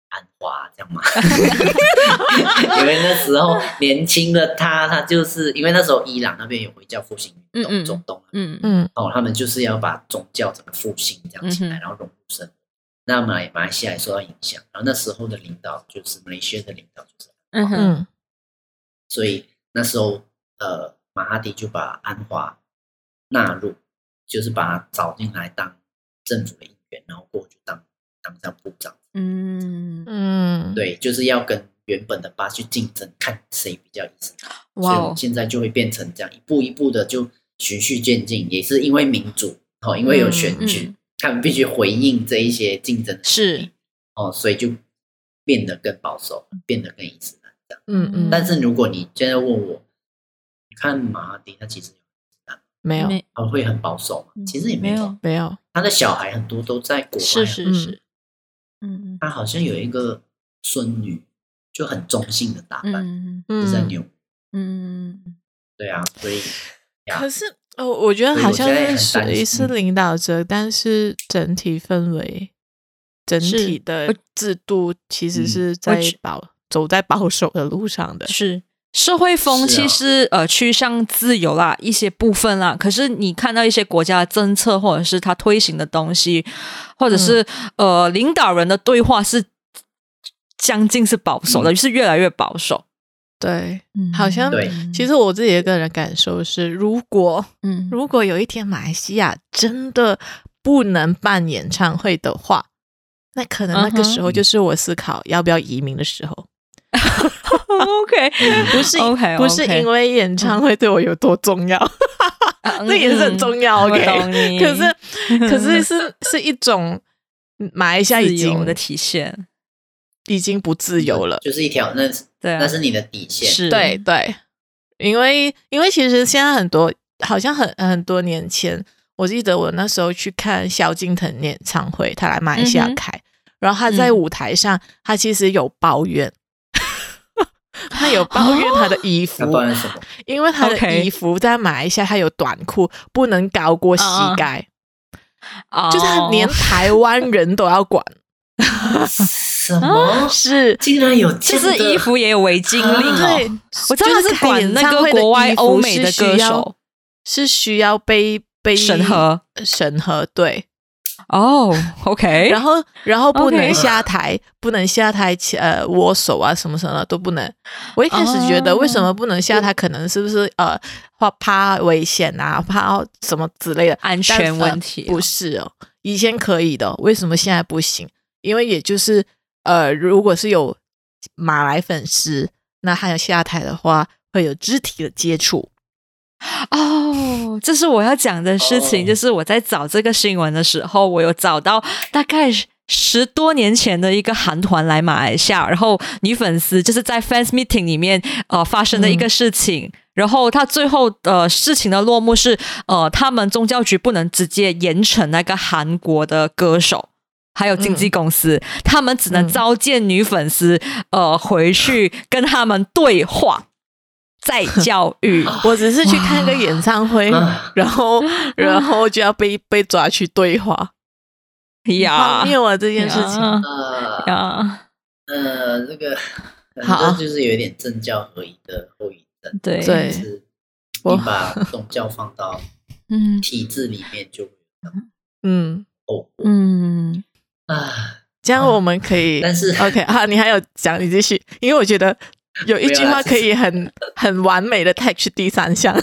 [SPEAKER 5] 安华这样嘛。因为那时候年轻的他，他就是因为那时候伊朗那边有回教复兴运动，中东，嗯嗯，哦，他们就是要把宗教整个复兴这样起来，然后融入生活。那马马来西亚也受到影响，然后那时候的领导就是马来西亚的领导就是嗯哼，所以那时候。呃，马哈迪就把安华纳入，就是把他找进来当政府的一员，然后过去当当上部长。嗯嗯，对，就是要跟原本的巴去竞争，看谁比较意思。哇、哦，所以现在就会变成这样，一步一步的就循序渐进，也是因为民主哦，因为有选举，嗯嗯、他们必须回应这一些竞争是哦，所以就变得更保守，变得更伊斯兰这样。嗯嗯，但是如果你现在问我。看马哈迪，他其实
[SPEAKER 6] 没有，
[SPEAKER 5] 他会很保守嘛？其实也没有，
[SPEAKER 6] 没有。
[SPEAKER 5] 他的小孩很多都在国外，
[SPEAKER 6] 是是是，
[SPEAKER 5] 嗯，他好像有一个孙女，就很中性的打扮，
[SPEAKER 1] 嗯
[SPEAKER 5] 就是在纽。
[SPEAKER 1] 嗯，
[SPEAKER 5] 对啊，所以
[SPEAKER 6] 可是哦，我觉得好像是
[SPEAKER 5] 所以我现在也很
[SPEAKER 6] 担
[SPEAKER 5] 谁
[SPEAKER 6] 是领导者，但是整体氛围、整体的制度其实是在保走在保守的路上的。
[SPEAKER 1] 是社会风气是、
[SPEAKER 5] 是
[SPEAKER 1] 呃趋向自由啦，一些部分啦。可是你看到一些国家的政策，或者是他推行的东西，或者是、呃领导人的对话是将近是保守的，
[SPEAKER 5] 嗯
[SPEAKER 1] 是越来越保守。
[SPEAKER 6] 对，
[SPEAKER 1] 嗯
[SPEAKER 6] 好像
[SPEAKER 5] 对
[SPEAKER 6] 其实我自己的个人感受是，如果
[SPEAKER 1] 嗯
[SPEAKER 6] 如果有一天马来西亚真的不能办演唱会的话，那可能那个时候就是我思考要不要移民的时候。
[SPEAKER 1] OK，
[SPEAKER 6] 不是
[SPEAKER 1] OK，
[SPEAKER 6] 不是因为演唱会对我有多重要，这也是很重要。
[SPEAKER 1] 嗯
[SPEAKER 6] OK，可是 可是是是一种马来西亚已
[SPEAKER 1] 经的体现，
[SPEAKER 6] 已经不自由了。
[SPEAKER 5] 就是一条那
[SPEAKER 1] 对啊，
[SPEAKER 5] 那是你的底线。
[SPEAKER 1] 是
[SPEAKER 6] 对对，因为因为其实现在很多好像很很多年前，我记得我那时候去看萧敬腾演唱会，他来马来西
[SPEAKER 1] 亚
[SPEAKER 6] 开，然后他在舞台上，他其实有抱怨。他有抱怨他的衣服？因为他的衣服在马来西亚，他有短裤，不能高过膝盖，
[SPEAKER 1] 哦
[SPEAKER 6] 就是他连台湾人都要管，
[SPEAKER 5] 什么？
[SPEAKER 6] 是。
[SPEAKER 5] 竟然有
[SPEAKER 1] 就是衣服也有违禁令
[SPEAKER 5] 啊
[SPEAKER 6] 对。
[SPEAKER 1] 哦。我知道
[SPEAKER 6] 是
[SPEAKER 1] 管那个国外欧美的歌手。
[SPEAKER 6] 是需要被被
[SPEAKER 1] 审核。
[SPEAKER 6] 审核，对，
[SPEAKER 1] 哦，OK，
[SPEAKER 6] 然后然后不能下台，不能下台，呃，握手啊什么什么的都不能。我一开始觉得
[SPEAKER 1] 哦
[SPEAKER 6] 为什么不能下台，可能是不是呃怕怕危险啊，怕什么之类的
[SPEAKER 1] 安全
[SPEAKER 6] 问题不是哦，以前可以的，为什么现在不行？因为也就是呃，如果是有马来粉丝，那他要下台的话，会有肢体的接触。
[SPEAKER 1] 哦，这是我要讲的事情。
[SPEAKER 5] 哦
[SPEAKER 1] 就是我在找这个新闻的时候，我有找到大概十多年前的一个韩团来马来西亚，然后女粉丝就是在 fans meeting 里面呃发生的一个事情。
[SPEAKER 6] 嗯
[SPEAKER 1] 然后他最后呃事情的落幕是呃他们宗教局不能直接严惩那个韩国的歌手。还有经纪公司，
[SPEAKER 6] 嗯、
[SPEAKER 1] 他们只能召见女粉丝，呃，回去跟他们对话，再教育。
[SPEAKER 6] 我只是去看个演唱会，然后 然后就要被被抓去对话，
[SPEAKER 1] 呀，
[SPEAKER 6] 荒谬啊！这件事情。
[SPEAKER 5] 呃
[SPEAKER 1] 呀，
[SPEAKER 5] 呃，这个
[SPEAKER 6] 好。
[SPEAKER 5] 反正就是有一点政教合一的后遗症。
[SPEAKER 1] 对。
[SPEAKER 6] 对
[SPEAKER 5] 就是
[SPEAKER 6] 我
[SPEAKER 5] 你把宗教放到
[SPEAKER 1] 嗯。
[SPEAKER 5] 体制里面，就会
[SPEAKER 6] 嗯，
[SPEAKER 5] 哦
[SPEAKER 1] 嗯，
[SPEAKER 5] 啊。
[SPEAKER 6] 这样我们可以，
[SPEAKER 5] 但是
[SPEAKER 6] OK 啊，你还有讲，你继续，因为我觉得有一句话可以很很完美的 touch 第三项。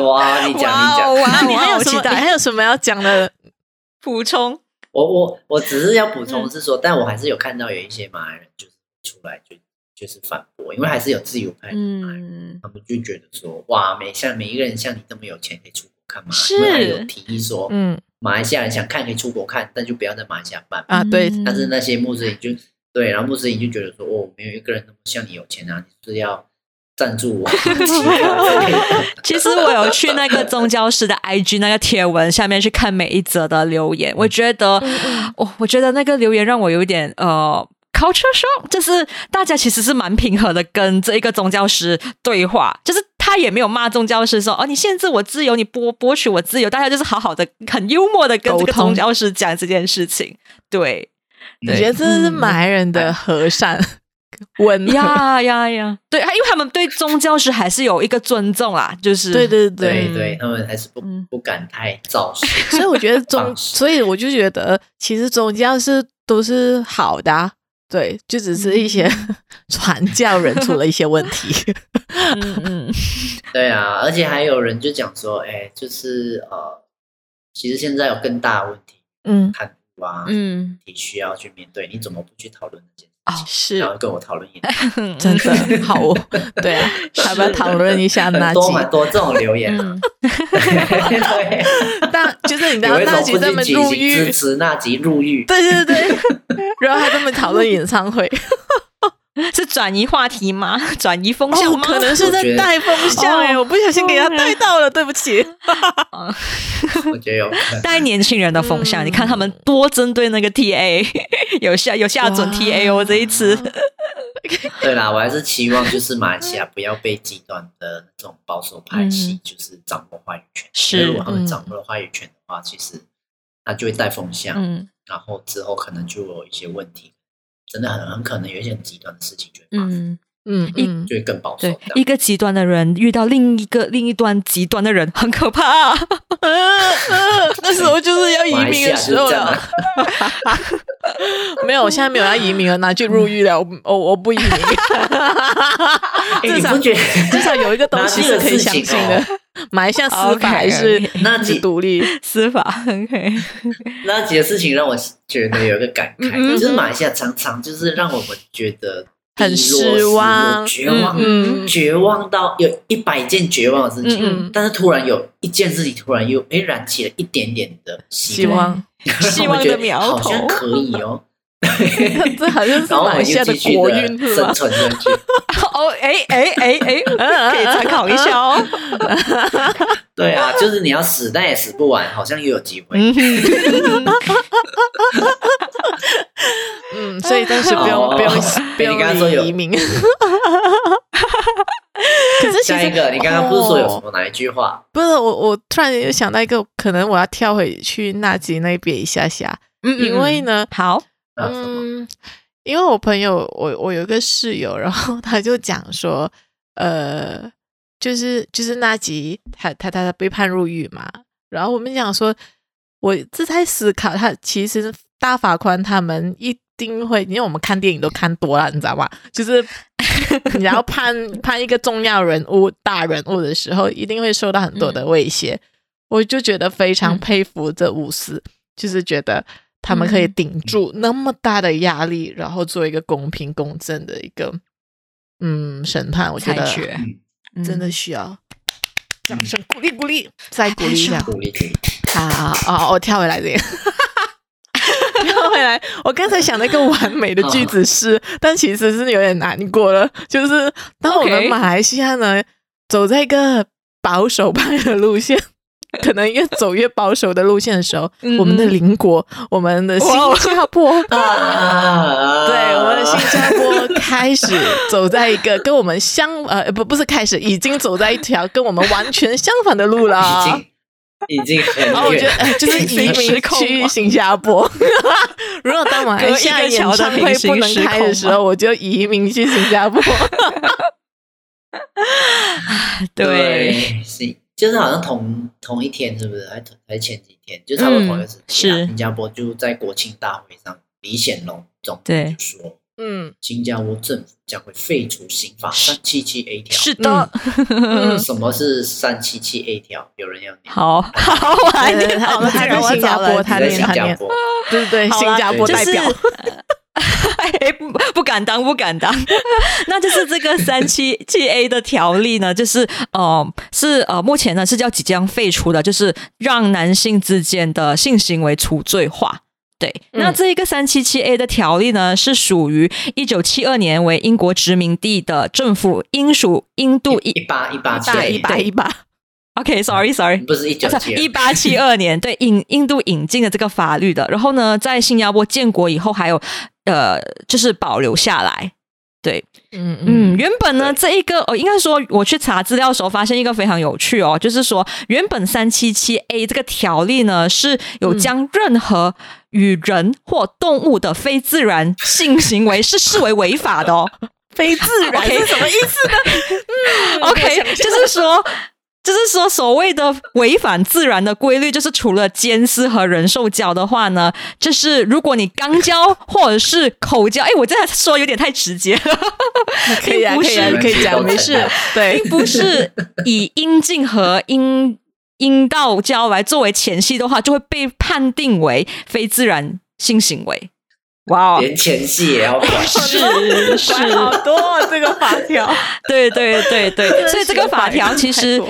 [SPEAKER 5] 哇，你讲你讲，
[SPEAKER 1] 哇
[SPEAKER 6] 你还有什
[SPEAKER 1] 么？
[SPEAKER 6] 你还有什么要讲的？
[SPEAKER 1] 补充？
[SPEAKER 5] 我我我只是要补充是说，但我还是有看到有一些马来人就是出来就就是反驳，因为还是有自由派的马来人，
[SPEAKER 1] 嗯，
[SPEAKER 5] 他们就觉得说，哇，每像每一个人像你这么有钱可以出国看嘛，
[SPEAKER 1] 是。
[SPEAKER 5] 因有提议说，
[SPEAKER 6] 嗯。
[SPEAKER 5] 马来西亚人想看可以出国看，但就不要在马来西亚办。
[SPEAKER 6] 啊，对，
[SPEAKER 1] 嗯。
[SPEAKER 5] 但是那些穆斯林就对，然后穆斯林就觉得说，哦，没有一个人那么像你有钱啊，你是要赞助我？
[SPEAKER 1] 其实我有去那个宗教师的 IG 那个贴文下面去看每一则的留言，我觉得，我我觉得那个留言让我有一点呃 culture shock，就是大家其实是蛮平和的跟这一个宗教师对话，就是他也没有骂宗教师说哦你限制我自由，你剥剥取我自由，大家就是好好的很幽默的跟这个宗教师讲这件事情，对，
[SPEAKER 6] 我觉得这是马来人的和善。文
[SPEAKER 1] 呀呀呀！对，因为他们对宗教是还是有一个尊重啦，就是
[SPEAKER 6] 对对
[SPEAKER 5] 对
[SPEAKER 6] 对
[SPEAKER 5] 对，他们还是不不敢太造势，
[SPEAKER 6] 所以我觉得 宗，所以我就觉得其实宗教是都是好的、啊，对，就只是一些传教人出了一些问题。
[SPEAKER 1] 嗯嗯，
[SPEAKER 5] 对啊，而且还有人就讲说，哎，就是呃，其实现在有更大的问题，
[SPEAKER 6] 嗯，
[SPEAKER 5] 看啊，
[SPEAKER 1] 嗯，
[SPEAKER 5] 你需要去面对，你怎么不去讨论这件事？
[SPEAKER 1] 哦，
[SPEAKER 6] 是
[SPEAKER 5] 然后跟我讨论一下，
[SPEAKER 6] 真的好哦，对啊，要不要讨论一下那集？
[SPEAKER 5] 多蛮多这种留言啊，对，
[SPEAKER 6] 但就是你知道那集他们
[SPEAKER 5] 禁
[SPEAKER 6] 入狱，
[SPEAKER 5] 支持那集入狱，
[SPEAKER 6] 对对对，然后还这么讨论演唱会，
[SPEAKER 1] 是转移话题吗？转移风向吗？
[SPEAKER 6] 哦，可能是在带风向哎，我，我不小心给他带到了，对不起。
[SPEAKER 5] 我觉得有
[SPEAKER 1] 带年轻人的风向，嗯、你看他们多针对那个 TA，有下有下准 TA 哦这一次。
[SPEAKER 5] 对啦，我还是期望就是马来西亚不要被极端的这种保守派系，嗯、就是掌握话语权。是，如果他们掌握了话语权的话，嗯、其实他就会带风向，嗯，然后之后可能就有一些问题。真的很很可能有一些很极端的事情就会发生，嗯嗯，就会更保守。对，
[SPEAKER 1] 一个极端的人遇到另一个另一端极端的人，很可怕。那时候就是要移民的时候了。
[SPEAKER 6] 没有，我现在没有要移民了，拿去入狱了。我我不移民。
[SPEAKER 5] 至少觉得
[SPEAKER 6] 至少有一个东西是可以相信的。马来西亚司法还是
[SPEAKER 5] 那几
[SPEAKER 6] 独立。
[SPEAKER 1] 司法，OK。
[SPEAKER 5] 那几个事情让我觉得有一个感慨，就是马来西亚常常就是让我们觉得
[SPEAKER 6] 很失望、
[SPEAKER 5] 绝望、绝望到有一百件绝望的事情，但是突然有一件事情突然又诶燃起了一点点的希望，
[SPEAKER 1] 希望。的苗头，
[SPEAKER 5] 好像可以哦。
[SPEAKER 6] 这好像是马来西亚的国运
[SPEAKER 5] 生存下去。
[SPEAKER 1] 哦，哎哎哎哎，可以参考一下哦。
[SPEAKER 5] 对啊，就是你要死，但也死不完，好像又有机会。
[SPEAKER 6] 嗯，所以暂时不用不用不用移民。可是
[SPEAKER 5] 下一个，你刚刚不是说有什么哪一句话？
[SPEAKER 6] 不是我，我突然又想到一个，可能我要跳回去纳吉那边一下下。嗯，因为呢，
[SPEAKER 1] 好。
[SPEAKER 6] 嗯，因为我朋友，我我有一个室友，然后他就讲说，呃，就是就是那集他他他他被判入狱嘛，然后我们讲说，我这在思考，他其实大法官他们一定会，因为我们看电影都看多了，你知道吗？就是 你要判判一个重要人物、大人物的时候，一定会受到很多的威胁。嗯、我就觉得非常佩服这巫师，嗯、就是觉得。他们可以顶住那么大的压力，嗯、然后做一个公平公正的一个嗯审判，我觉得真的需要掌声鼓励鼓励，再鼓励一下，
[SPEAKER 5] 鼓励鼓励。
[SPEAKER 6] 好好好，我跳回来这个，跳回来。我刚才想了一个完美的句子是，但其实是有点难过了。就是当我们马来西亚呢走在一个保守派的路线。可能越走越保守的路线的时候，我们的邻国，我们的新加坡 啊，对，我们的新加坡开始走在一个跟我们相呃不不是开始，已经走在一条跟我们完全相反的路了，
[SPEAKER 5] 已经已经很远，
[SPEAKER 6] 我觉得就是移民去新加坡。如果当马来西亚演唱会不能开的时候，我就移民去新加坡。
[SPEAKER 5] 对，就是好像同同一天，是不是？还还前几天，就差不多同一个时间，嗯、新加坡就在国庆大会上，李显龙总理就说：“嗯，新加坡政府将会废除刑法三七七 A 条。”是的，嗯、什么是三七七 A 条？有人要念？
[SPEAKER 1] 好 好玩。的，好了，
[SPEAKER 6] 在新加坡，他念，他念，对对对，新加坡代表。
[SPEAKER 1] 不不敢当，不敢当。那就是这个三七七 A 的条例呢，就是呃是呃目前呢是叫即将废除的，就是让男性之间的性行为除罪化。对，嗯、那这一个三七七 A 的条例呢，是属于一九七二年为英国殖民地的政府英属印度
[SPEAKER 5] 一八一八
[SPEAKER 1] 七一八一八。OK，sorry，sorry，
[SPEAKER 5] 不是一九七
[SPEAKER 1] 一八七二年对印印度引进的这个法律的。然后呢，在新加坡建国以后，还有。呃，就是保留下来，对，嗯嗯，原本呢，这一个哦，应该说我去查资料的时候，发现一个非常有趣哦，就是说原本三七七 A 这个条例呢，是有将任何与人或动物的非自然性行为是视为违法的哦，
[SPEAKER 6] 非自然是什么意思呢？
[SPEAKER 1] 嗯，OK，就是说。就是说，所谓的违反自然的规律，就是除了奸尸和人兽交的话呢，就是如果你肛交或者是口交，哎，我这样说有点太直接。了，
[SPEAKER 6] 可以啊，可以啊，可以讲，没事，对，
[SPEAKER 1] 并不是以阴茎和阴阴道交来作为前戏的话，就会被判定为非自然性行为。哇哦，
[SPEAKER 5] 连前戏也要管，
[SPEAKER 1] 是是，
[SPEAKER 6] 好多这个法条，
[SPEAKER 1] 对对对对，所以这个法条其实。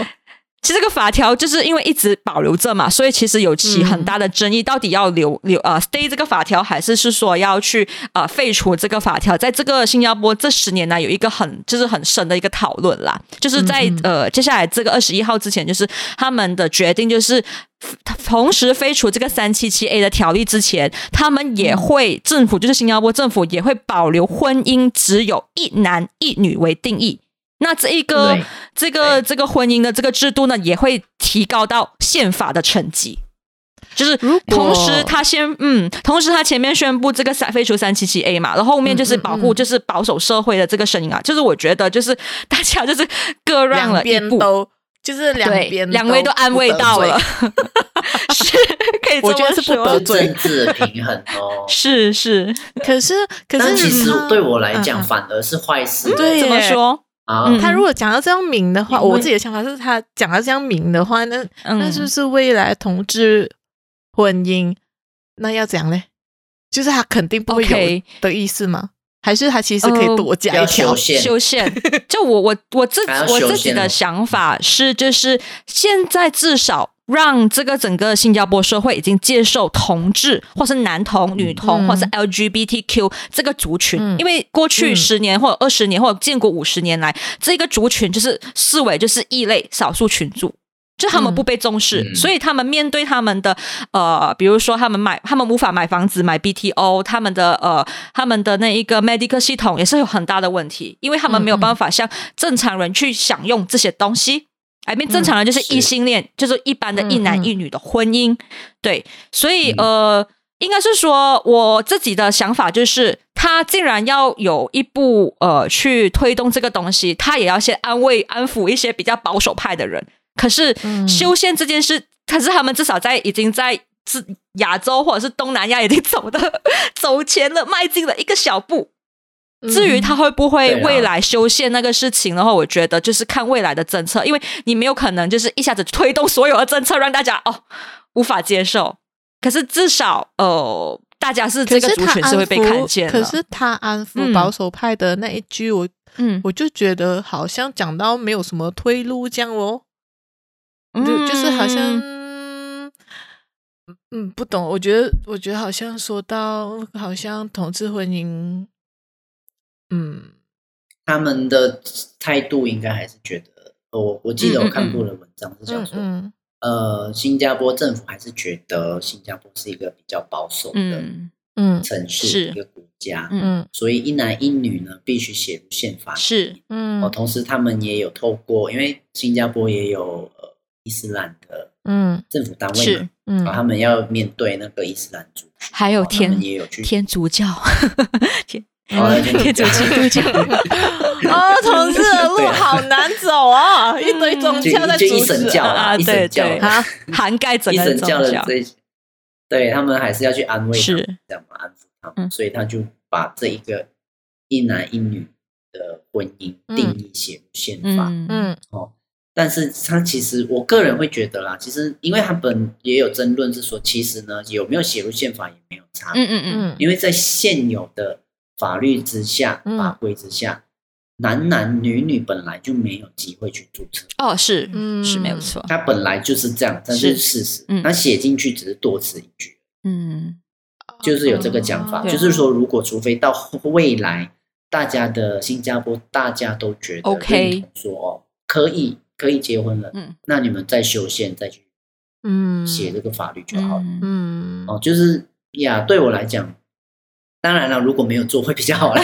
[SPEAKER 1] 其实这个法条就是因为一直保留着嘛，所以其实有起很大的争议，到底要留留呃 stay 这个法条，还是是说要去呃废除这个法条？在这个新加坡这十年来有一个很就是很深的一个讨论啦，就是在呃接下来这个二十一号之前，就是他们的决定就是同时废除这个三七七 A 的条例之前，他们也会政府就是新加坡政府也会保留婚姻只有一男一女为定义。那这一
[SPEAKER 5] 个
[SPEAKER 1] 这个这个婚姻的这个制度呢，也会提高到宪法的层级。就是同时他先嗯，同时他前面宣布这个三废除三七七 A 嘛，然后后面就是保护就是保守社会的这个声音啊。嗯嗯嗯就是我觉得就是大家就是各让了一步，
[SPEAKER 6] 都就是两边
[SPEAKER 1] 两位都安慰到了，是可以这么说，
[SPEAKER 6] 我觉得是不得罪
[SPEAKER 5] 政治平衡哦。
[SPEAKER 1] 是是，
[SPEAKER 6] 可是可是
[SPEAKER 5] 但其
[SPEAKER 6] 实
[SPEAKER 5] 对我来讲
[SPEAKER 6] 嗯
[SPEAKER 5] 反而是坏事。
[SPEAKER 6] 对
[SPEAKER 1] 怎么说？
[SPEAKER 5] 啊，
[SPEAKER 1] 嗯。
[SPEAKER 6] 他如果讲到这样明的
[SPEAKER 5] 话，
[SPEAKER 6] 我自己的想法是他讲到这样明的话，那
[SPEAKER 1] 嗯。
[SPEAKER 6] 那是不是未来同志婚姻那要怎样呢？就是他肯定不会有的意思吗？还是他其实可以多加一条？
[SPEAKER 5] 修？宪，
[SPEAKER 1] 修宪，就我我我自我自己的想法是，就是现在至少让这个整个新加坡社会已经接受同志，或是男同、女同，
[SPEAKER 6] 嗯
[SPEAKER 1] 或是 LGBTQ 这个族群，
[SPEAKER 6] 嗯
[SPEAKER 1] 因为过去十年或者二十年或者建国五十年来，这个族群就是视为就是异类少数群组。就他们不被重视，
[SPEAKER 5] 嗯
[SPEAKER 1] 所以他们面对他们的呃，比如说他们买，他们无法买房子买 BTO，他们的呃，他们的那一个 medical 系统也是有很大的问题，因为他们没有办法像正常人去享用这些东西。I mean，正常人就是异性恋，就是一般的一男一女的婚姻，对，所以呃，应该是说我自己的想法就是，他竟然要有一步呃去推动这个东西，他也要先安慰安抚一些比较保守派的人。可是修宪这件事，可是他们至少在已经在是亚洲或者是东南亚已经走的 走前了，迈进了一个小步。至于他会不会未来修宪那个事情，然后我觉得就是看未来的政策，因为你没有可能就是一下子推动所有的政策让大家哦无法接受。可是至少呃，大家是这个族群是会被看见。
[SPEAKER 6] 可是他安抚保守派的那一句，我
[SPEAKER 1] 嗯，
[SPEAKER 6] 我就觉得好像讲到没有什么退路这样哦。就就是好像，嗯，不懂。我觉得，我觉得好像说到，好像同志婚姻，嗯，
[SPEAKER 5] 他们的态度应该还是觉得，我我记得我看过的文章是讲说，
[SPEAKER 6] 嗯嗯
[SPEAKER 5] 呃，新加坡政府还是觉得新加坡是一个比较保守的
[SPEAKER 6] 嗯
[SPEAKER 5] 城市，
[SPEAKER 1] 是。
[SPEAKER 5] 一个国家，
[SPEAKER 6] 嗯。
[SPEAKER 5] 所以一男一女呢必须写入宪法
[SPEAKER 1] 是
[SPEAKER 6] 嗯。
[SPEAKER 5] 哦，同时他们也有透过，因为新加坡也有呃伊斯兰的
[SPEAKER 6] 嗯。
[SPEAKER 5] 政府单位嘛，
[SPEAKER 6] 嗯。
[SPEAKER 5] 啊他们要面对那个伊斯兰族
[SPEAKER 1] 还有天
[SPEAKER 5] 们也有去
[SPEAKER 1] 天主教，天
[SPEAKER 5] 哦
[SPEAKER 1] 天主基督教，
[SPEAKER 6] 哦，同志的路好难走啊，一堆宗
[SPEAKER 5] 就
[SPEAKER 6] 教在
[SPEAKER 5] 就一
[SPEAKER 6] 阻止。
[SPEAKER 5] 神教啦，
[SPEAKER 1] 啊对对
[SPEAKER 6] 啊，
[SPEAKER 1] 涵盖整个
[SPEAKER 5] 宗教的。这些，对他们还是要去安慰他这样嘛，安抚他们，
[SPEAKER 1] 嗯。
[SPEAKER 5] 所以他就把这一个一男一女的婚姻定义写入宪法。
[SPEAKER 1] 嗯。
[SPEAKER 6] 嗯
[SPEAKER 5] 哦，但是他其实我个人会觉得啦，其实因为他本也有争论是说，其实呢有没有写入宪法也没有差，
[SPEAKER 1] 嗯嗯嗯，
[SPEAKER 6] 嗯。
[SPEAKER 5] 因为在现有的法律之下、
[SPEAKER 6] 嗯。
[SPEAKER 5] 法规之下，男男女女本来就没有机会去注册，
[SPEAKER 1] 哦，是
[SPEAKER 6] 嗯。
[SPEAKER 1] 是没有错，
[SPEAKER 5] 他本来就是这样，这是事实。
[SPEAKER 1] 嗯。
[SPEAKER 5] 他写进去只是多此一举，
[SPEAKER 1] 嗯。
[SPEAKER 5] 就是有这个讲法，
[SPEAKER 6] 哦。
[SPEAKER 5] 就是说，如果除非到未来，大家的新加坡大家都觉得
[SPEAKER 1] OK
[SPEAKER 5] 说哦，可以可以结婚了，
[SPEAKER 1] 嗯。
[SPEAKER 5] 那你们再修宪再去
[SPEAKER 6] 嗯。
[SPEAKER 5] 写这个法律就好了。
[SPEAKER 1] 嗯
[SPEAKER 6] 嗯。
[SPEAKER 5] 哦，就是呀，对我来讲，当然了，如果没有做会比较好啦，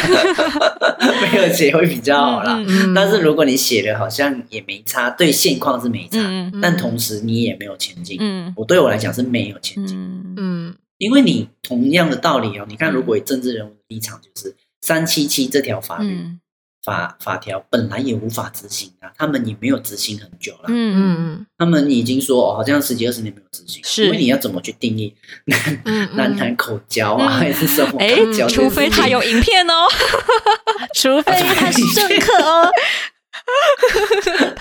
[SPEAKER 5] 没有写会比较好啦。
[SPEAKER 1] 嗯
[SPEAKER 6] 嗯
[SPEAKER 5] 但是如果你写的好像也没差，对现况是没差，
[SPEAKER 1] 嗯
[SPEAKER 5] 但同时你也没有前进。
[SPEAKER 1] 嗯。
[SPEAKER 5] 我对我来讲是没有前进，
[SPEAKER 1] 嗯。
[SPEAKER 6] 嗯。
[SPEAKER 5] 因为你同样的道理哦，你看，如果以政治人物的立场，就是三七七这条法律、
[SPEAKER 1] 嗯
[SPEAKER 5] 法法条本来也无法执行啊，他们也没有执行很久了，
[SPEAKER 1] 嗯
[SPEAKER 6] 嗯。
[SPEAKER 5] 嗯他们已经说哦，好像十几二十年没有执行，
[SPEAKER 1] 是。
[SPEAKER 5] 因为你要怎么去定义？男、
[SPEAKER 6] 嗯。
[SPEAKER 5] 男男口交啊，还是什么
[SPEAKER 1] 哎
[SPEAKER 5] 交？，
[SPEAKER 1] 除非他有影片哦，
[SPEAKER 6] 除非他是政客哦，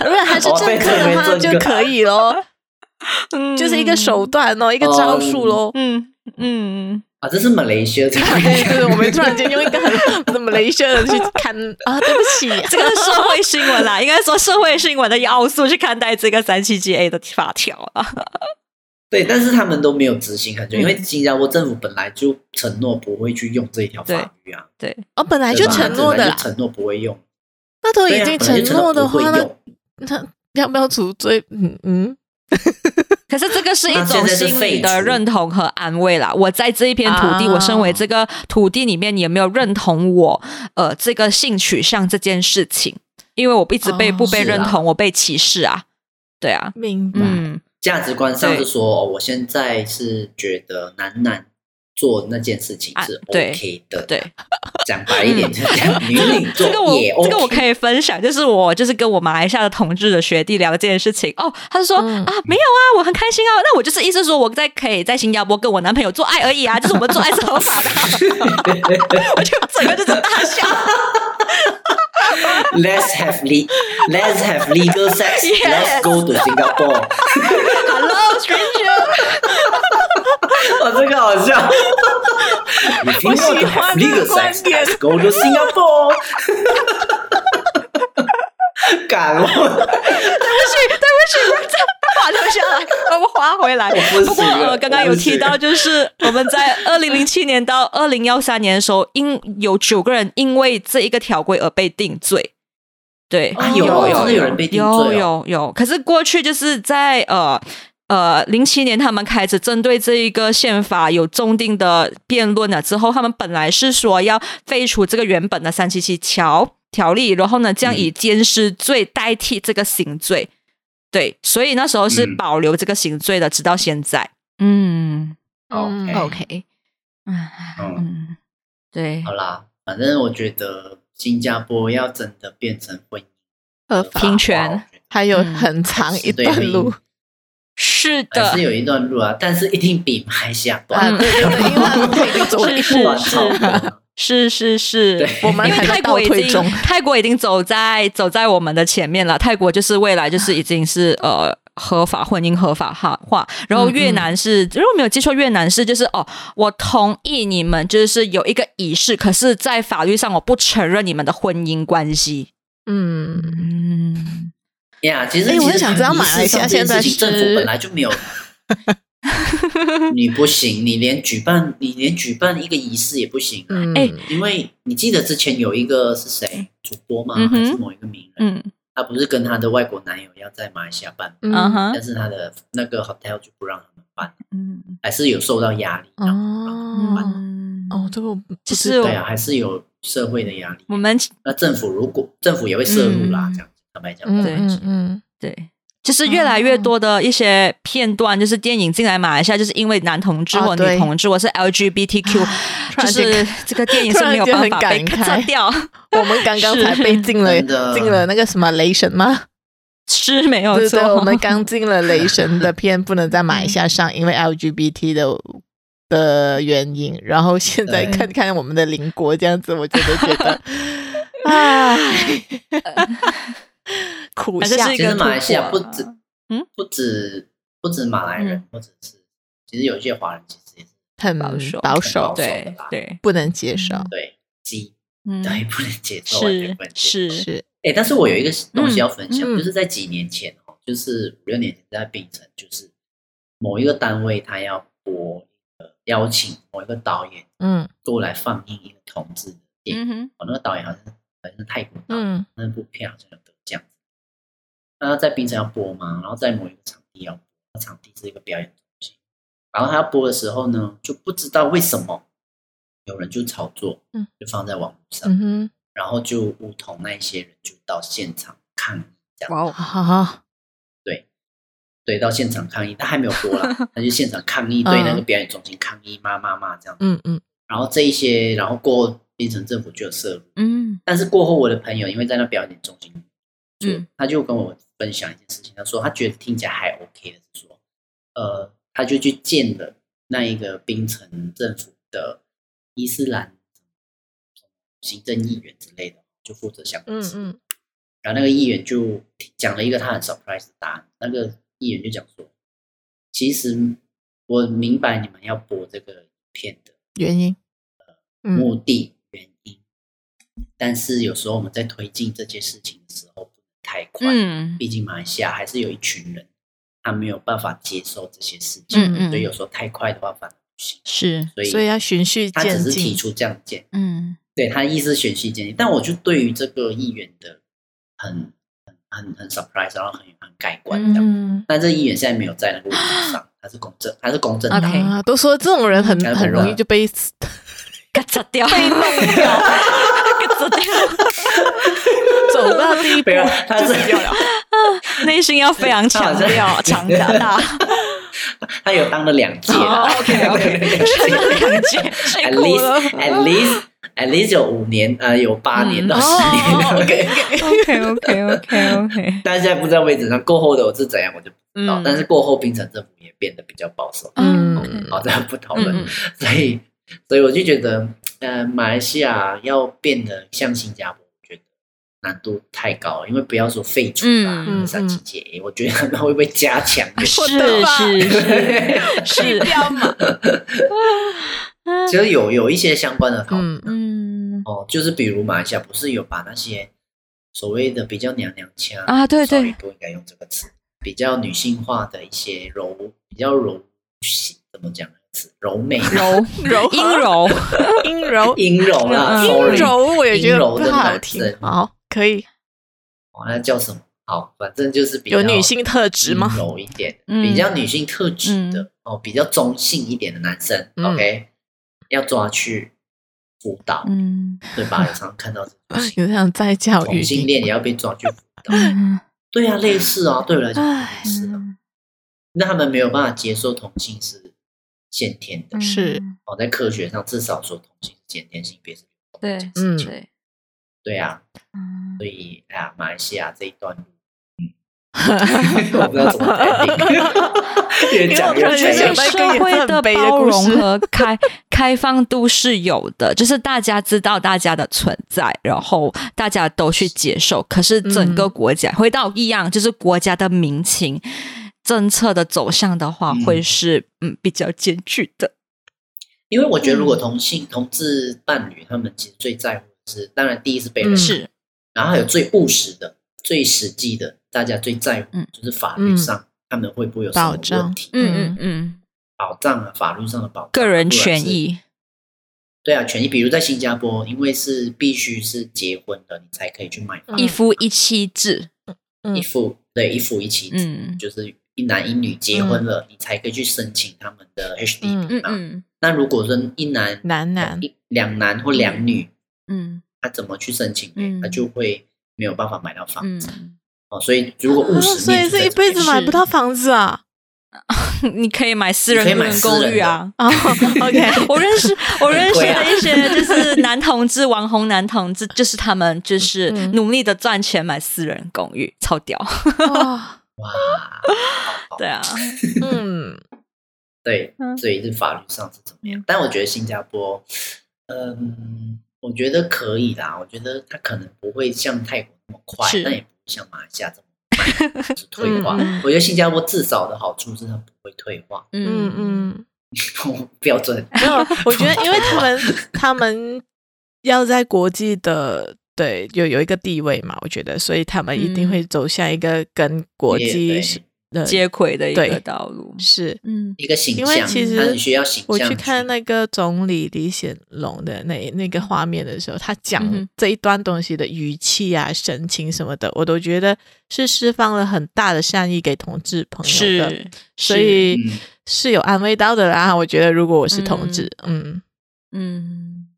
[SPEAKER 6] 如果他是政客的话就可以咯。
[SPEAKER 1] 嗯。
[SPEAKER 6] 就是一个手段哦，一个招数喽。
[SPEAKER 1] 嗯。嗯，
[SPEAKER 5] 啊，这是马来西亚这
[SPEAKER 6] 对对对，我们突然间用一个很什么雷声的去看啊，对不起，
[SPEAKER 1] 这个是社会新闻啦，应该说社会新闻的要素去看待这个三七七 A 的法条啊。
[SPEAKER 5] 对，但是他们都没有执行很久，
[SPEAKER 1] 嗯。
[SPEAKER 5] 因为新加坡政府本来就承诺不会去用这一条法律啊，
[SPEAKER 1] 对，
[SPEAKER 6] 哦，本来就承诺的
[SPEAKER 5] 承诺不会用，
[SPEAKER 6] 那都已经承诺的话，那。那要不要赎罪？嗯嗯，
[SPEAKER 1] 可是这个是一
[SPEAKER 5] 种
[SPEAKER 1] 心理的认同和安慰啦。我在这一片土地，
[SPEAKER 6] 啊
[SPEAKER 1] 我身为这个土地里面，你有没有认同我？呃，这个性取向这件事情，因为我一直被
[SPEAKER 6] 哦
[SPEAKER 1] 不被认同，我被歧视啊。对啊，
[SPEAKER 6] 明白。
[SPEAKER 1] 嗯，
[SPEAKER 5] 价值观上是说，哦，我现在是觉得男男做那件事情是 OK 的，
[SPEAKER 1] 对，
[SPEAKER 5] 讲白一点就是这样，女领
[SPEAKER 1] 这个我
[SPEAKER 5] 做也 OK，
[SPEAKER 1] 这个我可以分享，就是我就是跟我马来西亚的同志的学弟聊这件事情。哦，他就说、
[SPEAKER 6] 嗯。
[SPEAKER 1] 啊没有啊，我很开心啊，那我就是意思说我在可以在新加坡跟我男朋友做爱而已啊，就是我们做爱是合法的，我就整个就是大笑。
[SPEAKER 5] Let's have le Let's have legal sex.
[SPEAKER 1] Yes.
[SPEAKER 5] Let's go to Singapore.
[SPEAKER 1] Hello stranger，
[SPEAKER 5] 哇，这个好笑。If you
[SPEAKER 6] 我喜
[SPEAKER 5] want to
[SPEAKER 6] 欢
[SPEAKER 5] have
[SPEAKER 6] 这个
[SPEAKER 5] legal
[SPEAKER 6] 观
[SPEAKER 5] sex,
[SPEAKER 6] 点
[SPEAKER 5] let's go to Singapore. 敢我，
[SPEAKER 1] 对不起，对不起，我再滑留下来，我们滑回
[SPEAKER 5] 来。不
[SPEAKER 1] 不
[SPEAKER 5] 过
[SPEAKER 1] 呃，刚刚有提到，就是我们在二零零七年到二零幺三年的时候，因有九个人因为这一个条规而被定罪。
[SPEAKER 5] 对，有
[SPEAKER 1] 有
[SPEAKER 5] 真的有人被定罪
[SPEAKER 1] 有有有。可是过去就是在呃呃零七年，他们开始针对这一个宪法有重定的辩论了之后，他们本来是说要废除这个原本的三七七条条例，然后呢，将以奸尸罪代替这个刑罪。对，所以那时候是
[SPEAKER 5] 嗯。
[SPEAKER 1] 保留这个刑罪的，直到现在。嗯。
[SPEAKER 6] 嗯
[SPEAKER 1] OK，OK，嗯
[SPEAKER 5] 嗯，
[SPEAKER 1] 嗯，对。
[SPEAKER 5] 好，啦，反正我觉得新加坡要真的变成婚姻
[SPEAKER 6] 合法
[SPEAKER 1] 平
[SPEAKER 5] 权
[SPEAKER 6] 还有很长一段路。
[SPEAKER 1] 是的。
[SPEAKER 5] 还是，有一段路啊，但是一定比马来西亚。
[SPEAKER 6] 对对对，因为他们可以 走一
[SPEAKER 1] 是
[SPEAKER 6] 步
[SPEAKER 1] 是是是是，
[SPEAKER 6] 我们
[SPEAKER 1] 因
[SPEAKER 6] 为
[SPEAKER 1] 泰国已
[SPEAKER 6] 经。
[SPEAKER 1] 泰国已经走在走在我们的前面了。泰国就是未来就是已经是呃合法婚姻合法化化，然后越南是如果没有记错，越南是就是哦，我同意你们就是有一个仪式，可是在法律上我不承认你们的婚姻关系。
[SPEAKER 6] 嗯，
[SPEAKER 1] 嗯，
[SPEAKER 5] 呀，其实
[SPEAKER 6] 哎我很
[SPEAKER 5] 其实
[SPEAKER 6] 想知道马来西亚现在
[SPEAKER 5] 仪式上这件事情政府本来就没有，你不行，你连举办你连举办一个仪式也不行、
[SPEAKER 1] 哎
[SPEAKER 5] 因为你记得之前有一个是谁主播吗？
[SPEAKER 1] 嗯
[SPEAKER 5] 还是某一个名人？
[SPEAKER 1] 嗯。
[SPEAKER 5] 他不是跟他的外国男友要在马来西亚办，
[SPEAKER 1] 嗯。
[SPEAKER 5] 但是他的那个 hotel 就不让他们办，
[SPEAKER 1] 嗯。
[SPEAKER 5] 还是有受到压力。然后不让他们办。
[SPEAKER 1] 嗯
[SPEAKER 6] 哦，这个
[SPEAKER 1] 就是
[SPEAKER 5] 对啊，还是有社会的压力。
[SPEAKER 1] 我们
[SPEAKER 5] 那政府如果政府也会涉入啦，
[SPEAKER 1] 嗯。
[SPEAKER 5] 这样子坦白讲，
[SPEAKER 6] 嗯。
[SPEAKER 1] 对
[SPEAKER 6] 嗯嗯，
[SPEAKER 1] 对，就是越来越多的一些片段，就是电影进来马来西亚，就是因为男同志或女同志，我是 LGBTQ，就是这个电影是没有办法被
[SPEAKER 6] 突然间很感慨
[SPEAKER 1] 掉，
[SPEAKER 6] 我们刚刚才被禁了
[SPEAKER 5] 真的
[SPEAKER 6] 禁了那个什么雷神吗？
[SPEAKER 1] 是没有错。
[SPEAKER 6] 我们刚进了雷神的片，不能在马来西亚上，因为 LGBT 的的原因。然后现在看看我们的邻国这样子，我真的觉得，唉，苦笑
[SPEAKER 1] 反正是。一个
[SPEAKER 5] 其实马来西亚不止，
[SPEAKER 1] 嗯，
[SPEAKER 5] 不止不止马来人，
[SPEAKER 1] 嗯
[SPEAKER 5] 或者是其实有一些华人其实也是
[SPEAKER 6] 很
[SPEAKER 1] 保守
[SPEAKER 6] 保守，
[SPEAKER 1] 对对，
[SPEAKER 6] 不能接受。
[SPEAKER 5] 对鸡，
[SPEAKER 1] 嗯，
[SPEAKER 5] 对不能接受，
[SPEAKER 1] 是。是，
[SPEAKER 6] 是，
[SPEAKER 5] 哎，但是我有一个东西要分享，就是在几年前哦，就是五六年前在槟城，就是某一个单位他要播呃邀请某一个导演
[SPEAKER 6] 嗯
[SPEAKER 5] 过来放映一个同志的电影，
[SPEAKER 1] 嗯，
[SPEAKER 5] 哦，那个导演好像是好像是泰国导演。
[SPEAKER 6] 嗯
[SPEAKER 5] 那部片好像那在冰城要播嘛，然后在某一个场地要播，那场地是一个表演中心。然后他要播的时候呢，就不知道为什么有人就炒作，
[SPEAKER 6] 嗯，
[SPEAKER 5] 就放在网络上，
[SPEAKER 6] 嗯哼，
[SPEAKER 5] 然后就梧桐那一些人就到现场抗议，这样。
[SPEAKER 1] 哇哦，
[SPEAKER 6] 好，
[SPEAKER 5] 对，对到现场抗议，他还没有播啦，他就现场抗议，对那个表演中心抗议，骂骂骂这样。
[SPEAKER 6] 嗯嗯。
[SPEAKER 5] 然后这一些，然后过后槟城政府就有涉入。
[SPEAKER 1] 嗯。
[SPEAKER 5] 但是过后，我的朋友因为在那表演中心做，
[SPEAKER 1] 嗯。
[SPEAKER 5] 他就跟我分享一件事情，他说他觉得听起来还 OK 的是说，呃，他就去见了那一个槟城政府的伊斯兰行政议员之类的，就负责相关事。
[SPEAKER 6] 嗯嗯。
[SPEAKER 5] 然后那个议员就讲了一个他很 surprise 的答案，那个议员就讲说，其实我明白你们要播这个片的
[SPEAKER 6] 原因、
[SPEAKER 5] 目的、原因，但是有时候我们在推进这件事情的时候太快，
[SPEAKER 1] 嗯。
[SPEAKER 5] 毕竟马来西亚还是有一群人他没有办法接受这些事情，
[SPEAKER 1] 嗯嗯。
[SPEAKER 5] 所以有时候太快的话反而不行，
[SPEAKER 1] 是，
[SPEAKER 5] 所以
[SPEAKER 6] 所以要循序渐进。
[SPEAKER 5] 他只是提。出这样建议。
[SPEAKER 1] 嗯。
[SPEAKER 5] 对他意思循序渐进，但我就对于这个议员的很很很很 surprise，然后很很盖棺这样。
[SPEAKER 1] 嗯
[SPEAKER 5] 但这议员现在没有在那个位置上，他是公正，他是公正党。
[SPEAKER 1] OK
[SPEAKER 6] 啊，都说这种人很
[SPEAKER 5] 嗯
[SPEAKER 6] 很容易就被
[SPEAKER 1] 嘎嚓掉，被弄掉，嘎嚓掉，
[SPEAKER 6] 走到第一步。
[SPEAKER 5] 他是
[SPEAKER 1] 内心要非常强调 强大。
[SPEAKER 5] 他。有当了两届了。
[SPEAKER 1] OK 两届
[SPEAKER 5] ，，at
[SPEAKER 1] 辛苦了。
[SPEAKER 5] least at least at least 有五年，呃，有八年到十年，OK。
[SPEAKER 1] OK OK OK OK，
[SPEAKER 5] 但是现在不在位置上，过后的我是怎样我就不知道。
[SPEAKER 6] 嗯。
[SPEAKER 5] 但是过后槟城政府也变得比较保守，
[SPEAKER 6] 嗯
[SPEAKER 1] 嗯。
[SPEAKER 5] 好，这个不讨论。
[SPEAKER 1] 嗯。
[SPEAKER 5] 所以，所以我就觉得，呃，马来西亚要变得像新加坡，难度太高了。因为不要说废除吧，
[SPEAKER 6] 嗯。
[SPEAKER 5] 三级戒严，我觉得他们会不会加强？
[SPEAKER 1] 是是是是，
[SPEAKER 6] 标嘛，
[SPEAKER 5] 其 实有有一些相关的讨论、
[SPEAKER 6] 嗯
[SPEAKER 1] 嗯。
[SPEAKER 5] 哦，就是比如马来西亚不是有把那些所谓的比较娘娘腔
[SPEAKER 1] 啊对
[SPEAKER 5] 对。不应该用这个词，比较女性化的一些柔，比较柔性，怎么讲？柔美。嘛
[SPEAKER 1] 柔。
[SPEAKER 6] 柔。
[SPEAKER 1] 阴柔，
[SPEAKER 6] 阴柔
[SPEAKER 5] 阴柔啦
[SPEAKER 1] 嗯
[SPEAKER 5] ，sorry
[SPEAKER 6] 阴柔，我也觉得
[SPEAKER 5] 阴柔的
[SPEAKER 6] 不好
[SPEAKER 5] 男
[SPEAKER 6] 听。
[SPEAKER 5] 生。
[SPEAKER 6] 好，可以。
[SPEAKER 5] 哦，那叫什么？好，反正就是比较
[SPEAKER 6] 有女性特质
[SPEAKER 5] 吗？柔一点，
[SPEAKER 1] 嗯。
[SPEAKER 5] 比较女性特质的、
[SPEAKER 1] 嗯
[SPEAKER 5] 哦，比较中性一点的男生、
[SPEAKER 6] 嗯。
[SPEAKER 5] O k 要抓去辅导，
[SPEAKER 1] 嗯
[SPEAKER 5] 对吧？有常常看到
[SPEAKER 6] 有这样在教育
[SPEAKER 5] 同性恋也要被抓去辅导，
[SPEAKER 1] 嗯，
[SPEAKER 5] 对啊，类似啊，对我来讲
[SPEAKER 6] 唉
[SPEAKER 5] 类似啊。那他们没有办法接受同性是先天的，
[SPEAKER 6] 是。
[SPEAKER 5] 哦，在科学上至少说同性是先天性别是
[SPEAKER 1] 对，
[SPEAKER 6] 嗯。
[SPEAKER 1] 对，
[SPEAKER 5] 对啊，
[SPEAKER 1] 嗯。
[SPEAKER 5] 所以哎呀，马来西亚这一段路，嗯，我不知道怎么带领，越讲越
[SPEAKER 6] 因为我突然间想
[SPEAKER 5] 悲
[SPEAKER 6] 到一
[SPEAKER 1] 社会的包容和开 开放度是有的，就是大家知道大家的存在，然后大家都去接受。可是整个国家、回到一样，就是国家的民情、政策的走向的话，
[SPEAKER 5] 嗯。
[SPEAKER 1] 会是嗯比较艰巨的。
[SPEAKER 5] 因为我觉得，如果同性、同志伴侣，他们其实最在乎的是，当然第一是被人，
[SPEAKER 1] 是，
[SPEAKER 5] 然后还有最务实的、最实际的，大家最在乎
[SPEAKER 1] 嗯
[SPEAKER 5] 就是法律上他们会不会有什
[SPEAKER 6] 么
[SPEAKER 5] 问题？
[SPEAKER 1] 嗯嗯嗯，
[SPEAKER 5] 保障啊，法律上的保障，
[SPEAKER 1] 个人权益，
[SPEAKER 5] 对啊，权益。比如在新加坡，因为是必须是结婚的，你才可以去买房，
[SPEAKER 1] 一夫一妻制。
[SPEAKER 6] 嗯
[SPEAKER 5] 一夫对一夫一妻制，
[SPEAKER 1] 嗯
[SPEAKER 5] 就是一男一女结婚了，你才可以去申请他们的 HDB 嘛。
[SPEAKER 1] 嗯嗯
[SPEAKER 5] 那如果说一男
[SPEAKER 6] 男男
[SPEAKER 5] 一两男或两女，
[SPEAKER 1] 嗯
[SPEAKER 5] 他怎么去申请呢？
[SPEAKER 1] 嗯
[SPEAKER 5] 他就会没有办法买到房子、
[SPEAKER 1] 嗯，
[SPEAKER 5] 哦。所以如果务
[SPEAKER 6] 啊
[SPEAKER 5] 实
[SPEAKER 6] 所以是一辈子买不到房子啊！
[SPEAKER 1] 你可以买私人公寓啊。
[SPEAKER 6] 哦，OK，
[SPEAKER 1] 我认识我
[SPEAKER 5] 认识
[SPEAKER 1] 的一些就是男同志、网红男同志，就是他们就是
[SPEAKER 6] 嗯
[SPEAKER 1] 努力的赚钱买私人公寓，超屌。
[SPEAKER 6] 哇，
[SPEAKER 1] 对啊，
[SPEAKER 6] 嗯，
[SPEAKER 5] 对
[SPEAKER 1] 嗯，
[SPEAKER 5] 所以是法律上是怎么样？但我觉得新加坡，嗯，我觉得可以啦。我觉得它可能不会像泰国那么快，但也不会像马来西亚这么快，就是退化。我觉得新加坡至少的好处是它不会退化，
[SPEAKER 6] 嗯嗯，
[SPEAKER 5] 标准。
[SPEAKER 6] 没有，我觉得因为他们他们要在国际的对有有一个地位嘛，我觉得，所以他们一定会走向一个跟
[SPEAKER 5] 国
[SPEAKER 6] 际的
[SPEAKER 1] 接轨的一
[SPEAKER 6] 个
[SPEAKER 1] 道路。
[SPEAKER 6] 是。
[SPEAKER 1] 嗯
[SPEAKER 5] 一个形
[SPEAKER 6] 因
[SPEAKER 5] 为，
[SPEAKER 6] 其
[SPEAKER 5] 实需要形象。
[SPEAKER 6] 我去看那个总理李显龙的那那个画面的时候，他
[SPEAKER 1] 嗯讲
[SPEAKER 6] 这一段东西的语气啊、神情什么的，我都觉得是释放了很大的善意给同志朋友的，
[SPEAKER 1] 是，
[SPEAKER 6] 所以
[SPEAKER 5] 嗯
[SPEAKER 6] 是有安慰到的啦。我觉得如果我是同志，嗯
[SPEAKER 1] 嗯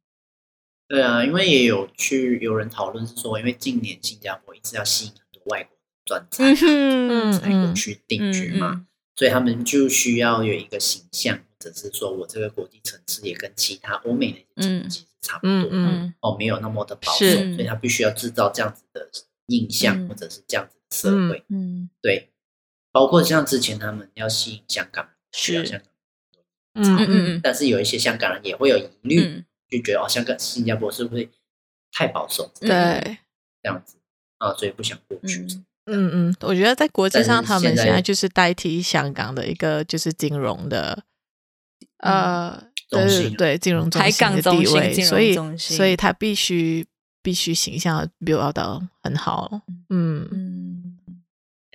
[SPEAKER 5] 对啊，因为也有去有人讨论是说，因为近年新加坡一直要吸引很多外国专 才
[SPEAKER 1] 嗯
[SPEAKER 5] 才过去定居嘛，
[SPEAKER 1] 嗯。
[SPEAKER 5] 所以他们就需要有一个形象，或者是说我这个国际城市也跟其他欧美的一些层级是差不多，
[SPEAKER 6] 嗯嗯。
[SPEAKER 1] 嗯
[SPEAKER 5] 哦，没有那么的保守，所以他必须要制造这样子的印象，
[SPEAKER 1] 嗯。
[SPEAKER 5] 或者是这样子的社会，
[SPEAKER 1] 嗯，
[SPEAKER 5] 对，包括像之前他们要吸引香港人，需要香港
[SPEAKER 6] 嗯
[SPEAKER 1] 嗯嗯
[SPEAKER 6] 嗯。
[SPEAKER 5] 但是有一些香港人也会有疑虑，
[SPEAKER 1] 嗯。
[SPEAKER 5] 就觉得哦，香港、新加坡是不是太保守
[SPEAKER 6] 对，
[SPEAKER 5] 这样子啊？所以不想过去。
[SPEAKER 1] 嗯
[SPEAKER 6] 嗯嗯，我觉得在国际上，他
[SPEAKER 5] 们现在
[SPEAKER 6] 就是代替香港的一个就是金融的，呃，对
[SPEAKER 5] 中心。
[SPEAKER 6] 对，金融中心的
[SPEAKER 1] 港中心
[SPEAKER 6] 地位，所以所以他必须必须形象 build 到很好，嗯。
[SPEAKER 1] 嗯，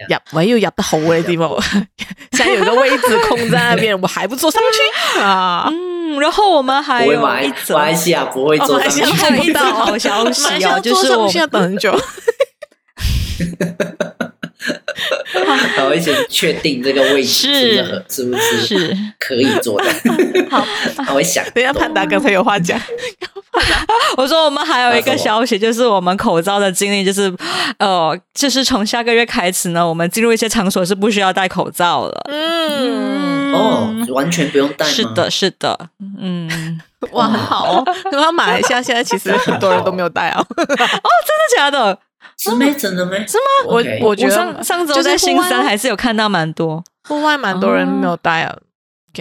[SPEAKER 6] 入位要入得好嘅地方，现在有个位置空在那边，我还不坐上去？啊？
[SPEAKER 1] 嗯，然后我们还有一则
[SPEAKER 5] 马来西亚不会
[SPEAKER 6] 哦马来
[SPEAKER 5] 做上去。
[SPEAKER 1] 有一
[SPEAKER 6] 则
[SPEAKER 1] 好消息就是我
[SPEAKER 6] 坐上去要等很久。
[SPEAKER 5] 然后一起确定这个位置
[SPEAKER 1] 是
[SPEAKER 5] 是不是是不是
[SPEAKER 1] 是
[SPEAKER 5] 可以做的，
[SPEAKER 1] 好，
[SPEAKER 5] 他会想
[SPEAKER 6] 等一下，潘达刚才有话讲，
[SPEAKER 1] 我说我们还有一个消息，就是我们口罩的经历，就是呃，就是从下个月开始呢，我们进入一些场所是不需要戴口罩了。
[SPEAKER 6] 嗯，
[SPEAKER 5] 哦，完全不用带吗？
[SPEAKER 1] 是的，是的，嗯，
[SPEAKER 6] 哇，很好哦。然后马来西亚现在其实很多人都没有戴啊哦。
[SPEAKER 1] 真的假的？
[SPEAKER 5] 是没真的没？是吗？
[SPEAKER 6] 我我觉得
[SPEAKER 1] 我上上周在新山还是有看到蛮多，
[SPEAKER 6] 户外蛮多人没有戴啊。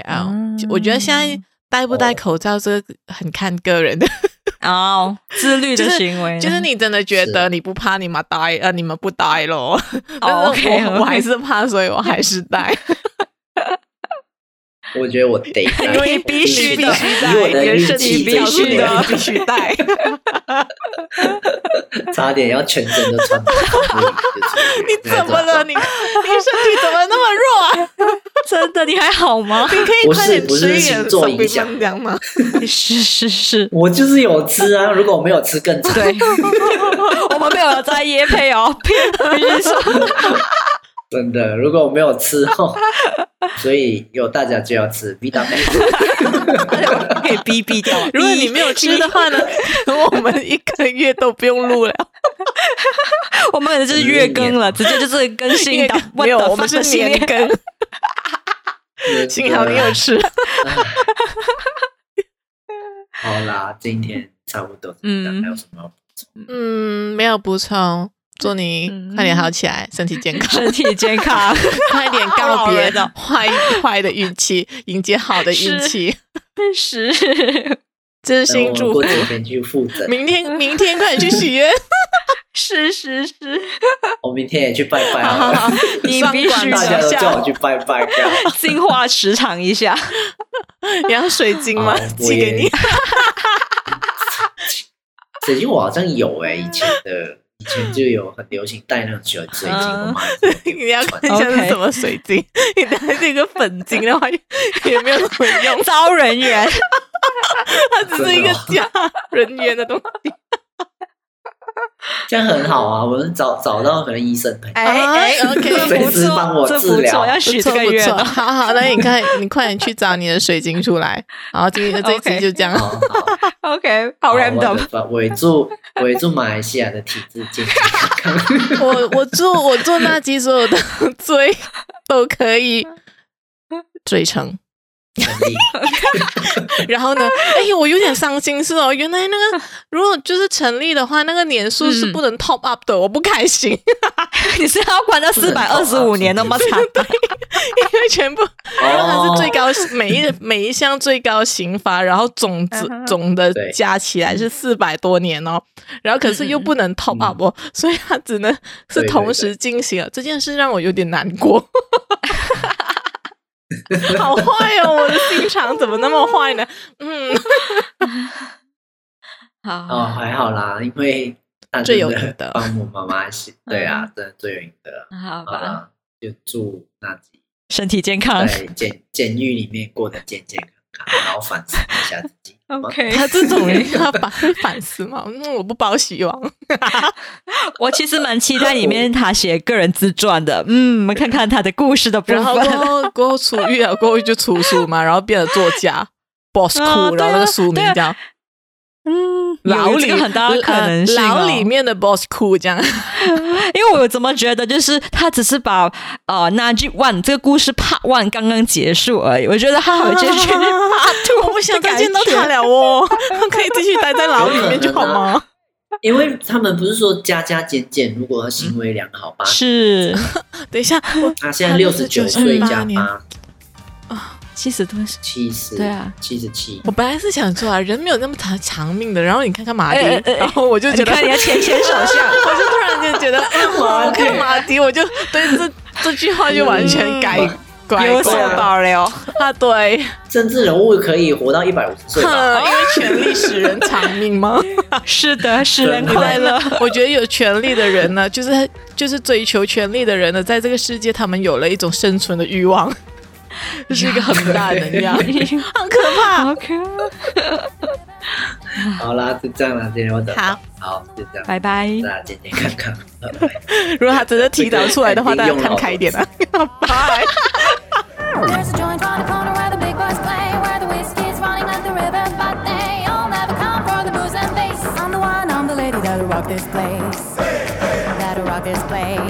[SPEAKER 6] 啊，我觉得现在戴不戴口罩这个很看个人的。
[SPEAKER 1] 哦，自律的行为，
[SPEAKER 6] 就是你真的觉得你不怕，你们戴呃，你们不戴咯。但是我
[SPEAKER 1] OK，
[SPEAKER 6] 我还是怕，所以我还是戴。
[SPEAKER 5] 我觉得我得戴，
[SPEAKER 1] 因为必须的，
[SPEAKER 5] 以我的运
[SPEAKER 6] 你的身
[SPEAKER 5] 体必须的，
[SPEAKER 6] 必须带。
[SPEAKER 5] 差点要全身都穿
[SPEAKER 6] 你怎么了？你你身体怎么那么弱啊？
[SPEAKER 1] 真的，你还好吗？
[SPEAKER 6] 你可以快
[SPEAKER 5] 点
[SPEAKER 6] 吃一点
[SPEAKER 5] 星座影响
[SPEAKER 6] 手臂棒吗？
[SPEAKER 1] 是是是，
[SPEAKER 5] 我就是有吃啊，如果我没有吃更惨。
[SPEAKER 1] 对，我们没有在夜配哦，必须说，
[SPEAKER 5] 真的，如果我没有吃哦，所以有大家就要吃 B 大 M。
[SPEAKER 1] 可以逼逼掉。
[SPEAKER 6] 如果你没有吃的话呢，我们一个月都不用录了。
[SPEAKER 1] 我们可能就是月更了，直接就是更新的，
[SPEAKER 6] 没有，我们是年更。幸好你有吃。
[SPEAKER 5] 好啦，今天差不多，嗯，还有什么要补充？
[SPEAKER 6] 嗯，没有补充。祝你快点好起来，身体健康，
[SPEAKER 1] 身体健康，
[SPEAKER 6] 快点告别坏坏的运气，迎接好的运气。
[SPEAKER 1] 是，
[SPEAKER 6] 真心祝福。
[SPEAKER 5] 明天去复诊，
[SPEAKER 6] 明天明天快点去许愿。
[SPEAKER 1] 是是是，
[SPEAKER 5] 我明天也去拜拜
[SPEAKER 6] 好好，
[SPEAKER 1] 你必须
[SPEAKER 5] 大家都叫我去拜拜，
[SPEAKER 1] 净化磁场一下。
[SPEAKER 6] 你要水晶吗？寄给你。
[SPEAKER 5] 水晶我好像有哎，以前的。以前就有很流行戴那种水水晶，我妈
[SPEAKER 6] 你要看一下是什么水晶，你戴这个粉晶的话也没有什么用，
[SPEAKER 1] 招人缘，
[SPEAKER 6] 它只是一个假人缘的东西。
[SPEAKER 5] 这样很好啊，我们找找到可能医生
[SPEAKER 1] 哎哎，OK，
[SPEAKER 5] 随时帮我治疗，
[SPEAKER 1] 要许这个愿。
[SPEAKER 6] 好好，那你看，你快点去找你的水晶出来。然后今天这一集就这样，
[SPEAKER 1] OK，好 random。
[SPEAKER 5] 我祝我祝马来西亚的体质健康。
[SPEAKER 6] 我我祝我祝那集所有的罪都可以罪成。然后呢？哎、欸，我有点伤心，是哦，原来那个 如果就是成立的话，那个年数是不能 top up 的，嗯、我不开心。
[SPEAKER 1] 你是要关到四百二十五年那么长？
[SPEAKER 6] 对，因为全部，然后它是最高，每一每一项最高刑罚，然后总之总的加起来是四百多年哦。然后可是又不能 top up 哦，嗯、所以它只能是同时进行了。这件事让我有点难过。好坏哦！我的心肠怎么那么坏呢？嗯，
[SPEAKER 1] 好
[SPEAKER 5] 哦，还好啦，因为
[SPEAKER 6] 最有名的
[SPEAKER 5] 帮我妈妈洗，对啊，真的最有名的。
[SPEAKER 1] 好吧，
[SPEAKER 5] 就祝那吉
[SPEAKER 1] 身体健康，
[SPEAKER 5] 在监监狱里面过得健健康康，然后反思一下自己。
[SPEAKER 1] OK，
[SPEAKER 6] 他这种人要反反思嘛？嗯，我不抱希望。
[SPEAKER 1] 我其实蛮期待里面他写个人自传的，嗯，我们看看他的故事的部分。
[SPEAKER 6] 然后过后过后出狱了，过后就出书嘛，然后变了作家，Boss Cool，然后那个书名叫
[SPEAKER 1] 嗯，
[SPEAKER 6] 牢里
[SPEAKER 1] 很大的可能性，
[SPEAKER 6] 牢里面的 Boss Cool 这样。
[SPEAKER 1] 因为我怎么觉得，就是他只是把呃 Najib One 这个故事 Part One 刚刚结束而已。我觉得他好继续 Part Two，
[SPEAKER 6] 我不想再见到他了哦，可以继续待在牢里面就好吗？
[SPEAKER 5] 因为他们不是说加加减减，如果他行为良好吧？
[SPEAKER 1] 是，
[SPEAKER 6] 等一下，
[SPEAKER 5] 他现在六十九岁加八，
[SPEAKER 1] 七十多是，
[SPEAKER 5] 七十，
[SPEAKER 1] 对啊，
[SPEAKER 5] 七十七。
[SPEAKER 6] 我本来是想说啊，人没有那么长长命的。然后你看看马迪，
[SPEAKER 1] 欸欸欸
[SPEAKER 6] 然后我就觉得，
[SPEAKER 1] 你看人家牵牵手相，
[SPEAKER 6] 我就突然间觉得，哎，我看马迪，我就对这这句话就完全改。嗯
[SPEAKER 1] 有所保留
[SPEAKER 6] 啊！对，
[SPEAKER 5] 政治人物可以活到一百五十岁吧？
[SPEAKER 6] 因为权力使人长命吗？
[SPEAKER 1] 是的，使人快乐。
[SPEAKER 6] 我觉得有权力的人呢，就是就是追求权力的人呢，在这个世界，他们有了一种生存的欲望，这 是一个很 大的压力，
[SPEAKER 1] 好可怕。
[SPEAKER 5] 好啦，就这样了。今天我讲，
[SPEAKER 6] 好，
[SPEAKER 5] 好就这样。
[SPEAKER 1] 拜拜，
[SPEAKER 5] 那今天看看，
[SPEAKER 6] 如果他真的提早出来的话，大家看开一点啊。拜。
[SPEAKER 7] 拜。